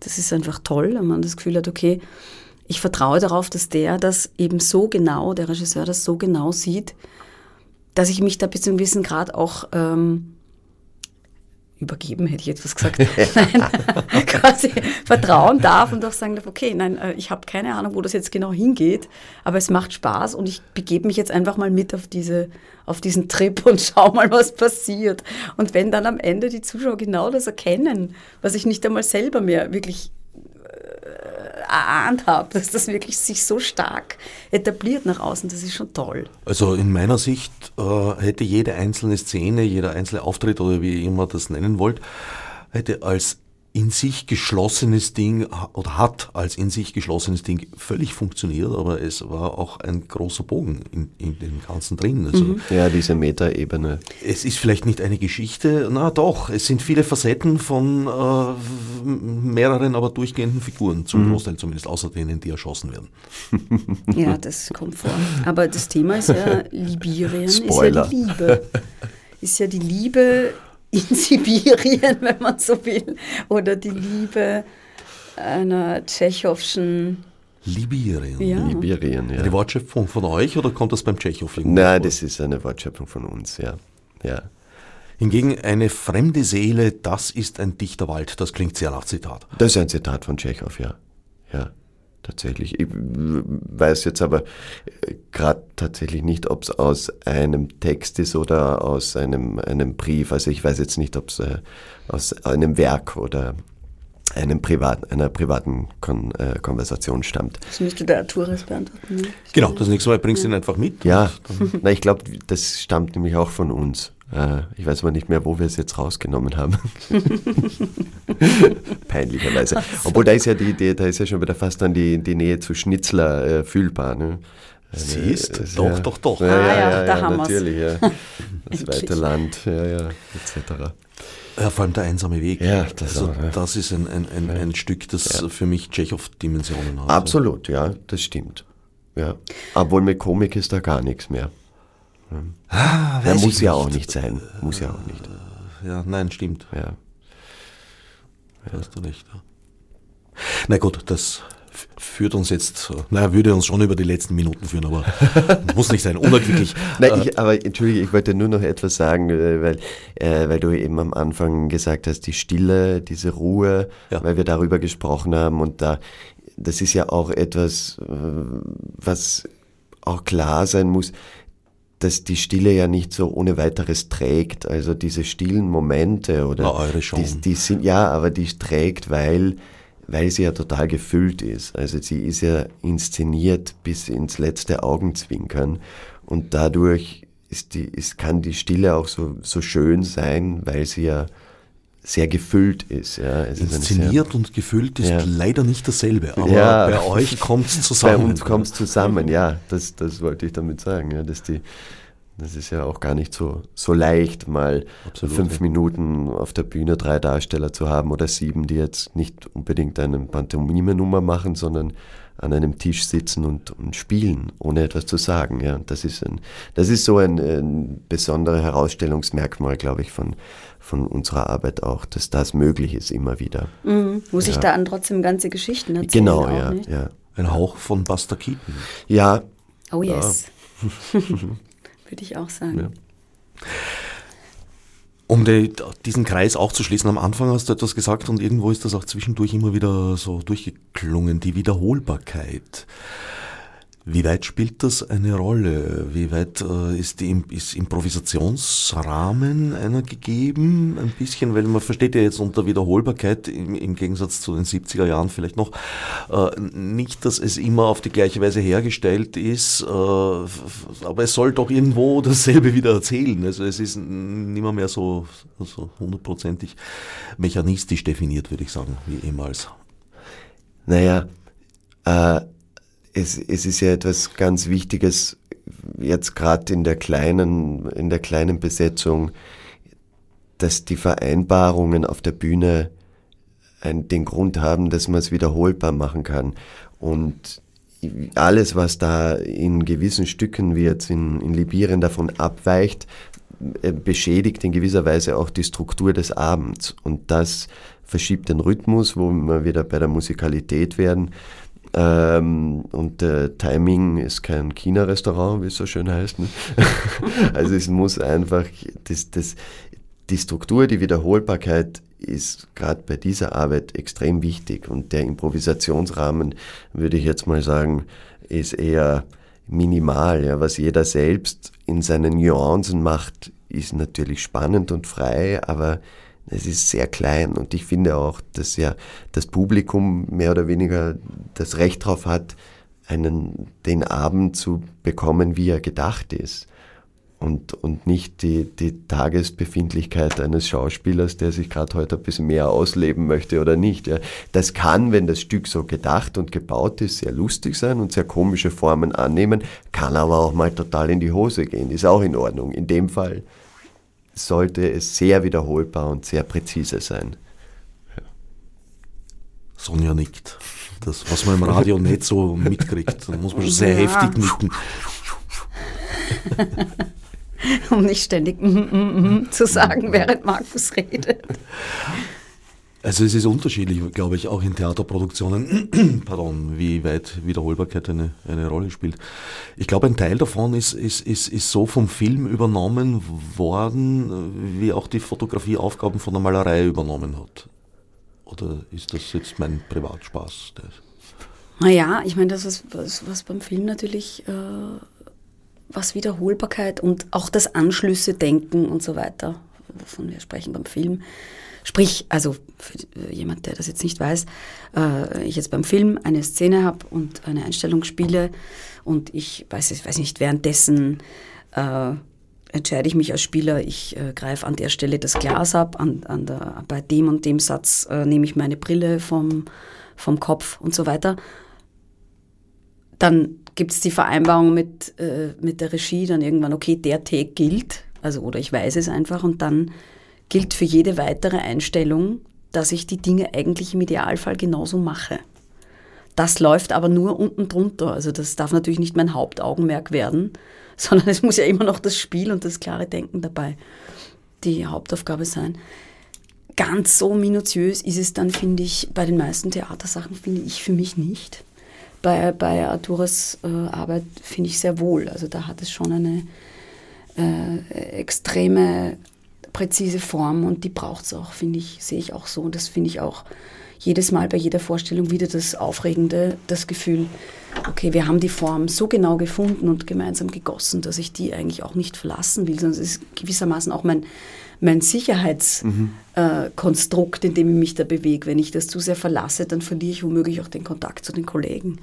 [SPEAKER 3] das ist einfach toll, wenn man das Gefühl hat, okay, ich vertraue darauf, dass der das eben so genau, der Regisseur das so genau sieht, dass ich mich da bis zu einem gewissen Grad auch ähm, übergeben, hätte ich jetzt was gesagt, nein, quasi vertrauen darf und auch sagen darf, okay, nein, äh, ich habe keine Ahnung, wo das jetzt genau hingeht, aber es macht Spaß und ich begebe mich jetzt einfach mal mit auf, diese, auf diesen Trip und schau mal, was passiert. Und wenn dann am Ende die Zuschauer genau das erkennen, was ich nicht einmal selber mehr wirklich erahnt habe, dass das wirklich sich so stark etabliert nach außen. Das ist schon toll.
[SPEAKER 1] Also in meiner Sicht äh, hätte jede einzelne Szene, jeder einzelne Auftritt oder wie ihr immer das nennen wollt, hätte als in sich geschlossenes Ding oder hat als in sich geschlossenes Ding völlig funktioniert, aber es war auch ein großer Bogen in, in dem Ganzen drin.
[SPEAKER 2] Also mhm. Ja, diese Metaebene.
[SPEAKER 1] Es ist vielleicht nicht eine Geschichte, na doch, es sind viele Facetten von äh, mehreren, aber durchgehenden Figuren, zum mhm. Großteil zumindest, außer denen, die erschossen werden.
[SPEAKER 3] Ja, das kommt vor. Aber das Thema ist ja Libirien, Spoiler. ist ja die Liebe. Ist ja die Liebe in Sibirien, wenn man so will, oder die Liebe einer tschechowschen
[SPEAKER 1] Libirien.
[SPEAKER 2] Ja. Libirien, ja.
[SPEAKER 1] Eine Wortschöpfung von euch oder kommt das beim Tschechow
[SPEAKER 2] Nein, das ist eine Wortschöpfung von uns, ja. ja.
[SPEAKER 1] Hingegen eine fremde Seele, das ist ein dichter Wald, das klingt sehr nach Zitat.
[SPEAKER 2] Das ist ein Zitat von Tschechow, ja. ja tatsächlich. Ich weiß jetzt aber äh, gerade tatsächlich nicht, ob es aus einem Text ist oder aus einem, einem Brief. Also ich weiß jetzt nicht, ob es äh, aus einem Werk oder einem privat, einer privaten Kon äh, Konversation stammt.
[SPEAKER 3] Das müsste der Arturis beantworten. Ne?
[SPEAKER 1] Genau, das nächste Mal bringst du ihn einfach mit.
[SPEAKER 2] Ja, na, ich glaube, das stammt nämlich auch von uns. Äh, ich weiß aber nicht mehr, wo wir es jetzt rausgenommen haben. Peinlicherweise. Obwohl da ist ja die Idee, da ist ja schon wieder fast dann die, die Nähe zu Schnitzler äh, fühlbar. Ne?
[SPEAKER 1] Siehst, also, doch, ja, doch, doch.
[SPEAKER 2] Ja, ah, ja, ja, da haben natürlich, ja. Das weite Land, ja, ja, etc.
[SPEAKER 1] Ja, vor allem der einsame Weg.
[SPEAKER 2] Ja, das,
[SPEAKER 1] also, auch, ja. das ist ein, ein, ein, ein Stück, das ja. für mich Tschechow-Dimensionen hat.
[SPEAKER 2] Absolut, ja, das stimmt. Ja. Obwohl mit Komik ist da gar nichts mehr. Ah, ja, muss ja nicht. auch nicht sein. Muss ja auch nicht.
[SPEAKER 1] Ja, nein, stimmt.
[SPEAKER 2] Ja.
[SPEAKER 1] ja. Hast du recht. Na gut, das führt uns jetzt, naja, würde uns schon über die letzten Minuten führen, aber muss nicht sein, unerquicklich.
[SPEAKER 2] Nein, ich, aber entschuldige, ich wollte nur noch etwas sagen, äh, weil, äh, weil du eben am Anfang gesagt hast, die Stille, diese Ruhe, ja. weil wir darüber gesprochen haben und da, das ist ja auch etwas, äh, was auch klar sein muss, dass die Stille ja nicht so ohne weiteres trägt. Also diese stillen Momente oder
[SPEAKER 1] Na, eure schon.
[SPEAKER 2] Die, die sind ja, aber die trägt, weil weil sie ja total gefüllt ist. Also sie ist ja inszeniert bis ins letzte Augenzwinkern und dadurch ist die, ist, kann die Stille auch so, so schön sein, weil sie ja sehr gefüllt ist. Ja.
[SPEAKER 1] Es Inszeniert ist und gefüllt ist ja. leider nicht dasselbe, aber ja. bei euch kommt es zusammen.
[SPEAKER 2] Bei uns kommt es zusammen, ja, das, das wollte ich damit sagen, ja, dass die, das ist ja auch gar nicht so, so leicht, mal Absolut, fünf ja. Minuten auf der Bühne drei Darsteller zu haben oder sieben, die jetzt nicht unbedingt eine Pantomime-Nummer machen, sondern an einem Tisch sitzen und, und spielen, ohne etwas zu sagen. Ja, das ist ein, das ist so ein, ein besonderes Herausstellungsmerkmal, glaube ich, von, von unserer Arbeit auch, dass das möglich ist immer wieder.
[SPEAKER 3] Mhm. Muss
[SPEAKER 2] ja.
[SPEAKER 3] ich da an trotzdem ganze Geschichten erzählen?
[SPEAKER 2] Genau, ja, ja.
[SPEAKER 1] Ein Hauch von Buster Keaton.
[SPEAKER 2] Ja.
[SPEAKER 3] Oh yes. Ja. würde ich auch sagen. Ja.
[SPEAKER 1] Um die, diesen Kreis auch zu schließen, am Anfang hast du etwas gesagt und irgendwo ist das auch zwischendurch immer wieder so durchgeklungen, die Wiederholbarkeit. Wie weit spielt das eine Rolle? Wie weit äh, ist, die, ist Improvisationsrahmen einer gegeben? Ein bisschen, weil man versteht ja jetzt unter Wiederholbarkeit im, im Gegensatz zu den 70er Jahren vielleicht noch äh, nicht, dass es immer auf die gleiche Weise hergestellt ist, äh, aber es soll doch irgendwo dasselbe wieder erzählen. Also es ist nimmer mehr so, so hundertprozentig mechanistisch definiert, würde ich sagen, wie ehemals.
[SPEAKER 2] Naja, äh, es, es ist ja etwas ganz Wichtiges, jetzt gerade in der kleinen, in der kleinen Besetzung, dass die Vereinbarungen auf der Bühne ein, den Grund haben, dass man es wiederholbar machen kann. Und alles, was da in gewissen Stücken wie jetzt in, in Libirien davon abweicht, äh, beschädigt in gewisser Weise auch die Struktur des Abends. Und das verschiebt den Rhythmus, wo wir wieder bei der Musikalität werden. Ähm, und äh, Timing ist kein China-Restaurant, wie es so schön heißt. Ne? also es muss einfach, das, das, die Struktur, die Wiederholbarkeit ist gerade bei dieser Arbeit extrem wichtig. Und der Improvisationsrahmen, würde ich jetzt mal sagen, ist eher minimal. Ja. Was jeder selbst in seinen Nuancen macht, ist natürlich spannend und frei, aber es ist sehr klein und ich finde auch, dass ja das Publikum mehr oder weniger das Recht darauf hat, einen, den Abend zu bekommen, wie er gedacht ist. Und, und nicht die, die Tagesbefindlichkeit eines Schauspielers, der sich gerade heute ein bisschen mehr ausleben möchte oder nicht. Ja. Das kann, wenn das Stück so gedacht und gebaut ist, sehr lustig sein und sehr komische Formen annehmen, kann aber auch mal total in die Hose gehen, ist auch in Ordnung. In dem Fall sollte es sehr wiederholbar und sehr präzise sein.
[SPEAKER 1] Ja. Sonja nickt. Das, was man im Radio nicht so mitkriegt, da muss man schon sehr ja. heftig nicken.
[SPEAKER 3] um nicht ständig mm, mm, mm, zu sagen, während Markus redet.
[SPEAKER 1] Also es ist unterschiedlich, glaube ich, auch in Theaterproduktionen, pardon, wie weit Wiederholbarkeit eine, eine Rolle spielt. Ich glaube, ein Teil davon ist, ist, ist, ist so vom Film übernommen worden, wie auch die Fotografie Aufgaben von der Malerei übernommen hat. Oder ist das jetzt mein Privatspaß?
[SPEAKER 3] Naja, ich meine, das ist was, was beim Film natürlich, äh, was Wiederholbarkeit und auch das Anschlüsse denken und so weiter, wovon wir sprechen beim Film, Sprich, also für jemand, der das jetzt nicht weiß, äh, ich jetzt beim Film eine Szene habe und eine Einstellung spiele und ich weiß, ich weiß nicht, währenddessen äh, entscheide ich mich als Spieler, ich äh, greife an der Stelle das Glas ab, an, an der, bei dem und dem Satz äh, nehme ich meine Brille vom, vom Kopf und so weiter. Dann gibt es die Vereinbarung mit, äh, mit der Regie, dann irgendwann, okay, der Take gilt, also oder ich weiß es einfach und dann gilt für jede weitere Einstellung, dass ich die Dinge eigentlich im Idealfall genauso mache. Das läuft aber nur unten drunter. Also das darf natürlich nicht mein Hauptaugenmerk werden, sondern es muss ja immer noch das Spiel und das klare Denken dabei die Hauptaufgabe sein. Ganz so minutiös ist es dann, finde ich, bei den meisten Theatersachen, finde ich für mich nicht. bei, bei Arturas äh, Arbeit finde ich sehr wohl. Also da hat es schon eine äh, extreme, präzise Form und die braucht es auch, finde ich, sehe ich auch so. Und das finde ich auch jedes Mal bei jeder Vorstellung wieder das Aufregende, das Gefühl, okay, wir haben die Form so genau gefunden und gemeinsam gegossen, dass ich die eigentlich auch nicht verlassen will, sondern es ist gewissermaßen auch mein, mein Sicherheitskonstrukt, mhm. äh, in dem ich mich da bewege. Wenn ich das zu sehr verlasse, dann verliere ich womöglich auch den Kontakt zu den Kollegen.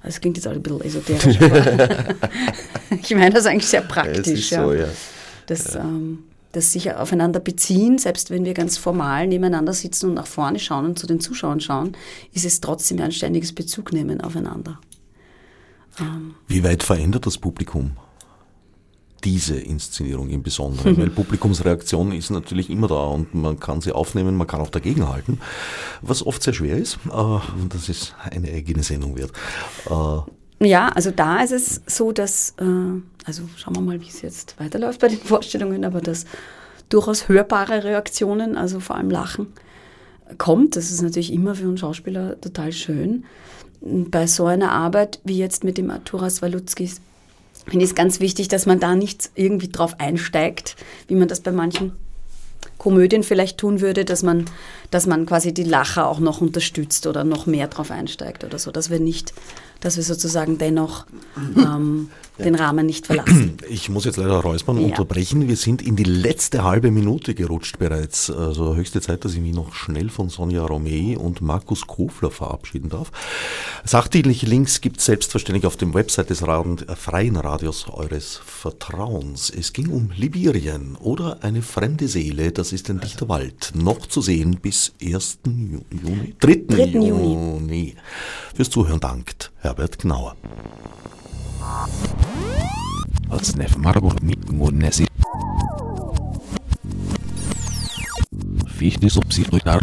[SPEAKER 3] Also es klingt jetzt auch ein bisschen esoterisch, aber ich meine das eigentlich sehr praktisch. Ja, so, ja. Das, ja. Ähm, das sich aufeinander beziehen, selbst wenn wir ganz formal nebeneinander sitzen und nach vorne schauen und zu den Zuschauern schauen, ist es trotzdem ein ständiges Bezugnehmen aufeinander.
[SPEAKER 1] Ähm. Wie weit verändert das Publikum diese Inszenierung im Besonderen? Weil Publikumsreaktion ist natürlich immer da und man kann sie aufnehmen, man kann auch dagegenhalten, was oft sehr schwer ist. Äh, und das ist eine eigene Sendung wert.
[SPEAKER 3] Äh, ja, also da ist es so, dass, äh, also schauen wir mal, wie es jetzt weiterläuft bei den Vorstellungen, aber dass durchaus hörbare Reaktionen, also vor allem Lachen, kommt. Das ist natürlich immer für einen Schauspieler total schön bei so einer Arbeit wie jetzt mit dem Arturas Walutskis finde ich es ganz wichtig, dass man da nicht irgendwie drauf einsteigt, wie man das bei manchen Komödien vielleicht tun würde, dass man, dass man quasi die Lacher auch noch unterstützt oder noch mehr drauf einsteigt oder so, dass wir nicht dass wir sozusagen dennoch ähm, ja. den Rahmen nicht verlassen.
[SPEAKER 1] Ich muss jetzt leider Räuspern ja. unterbrechen. Wir sind in die letzte halbe Minute gerutscht bereits. Also höchste Zeit, dass ich mich noch schnell von Sonja Romei und Markus Kofler verabschieden darf. Sachdienliche Links gibt es selbstverständlich auf dem Website des äh, Freien Radios eures Vertrauens. Es ging um Libyrien oder eine fremde Seele, das ist ein dichter Wald. Noch zu sehen bis 1. Juni, 3. 3. Juni. Fürs Zuhören dankt Herbert Gnauer. Als Nef Margot mit Nesi. Fichte subsidiar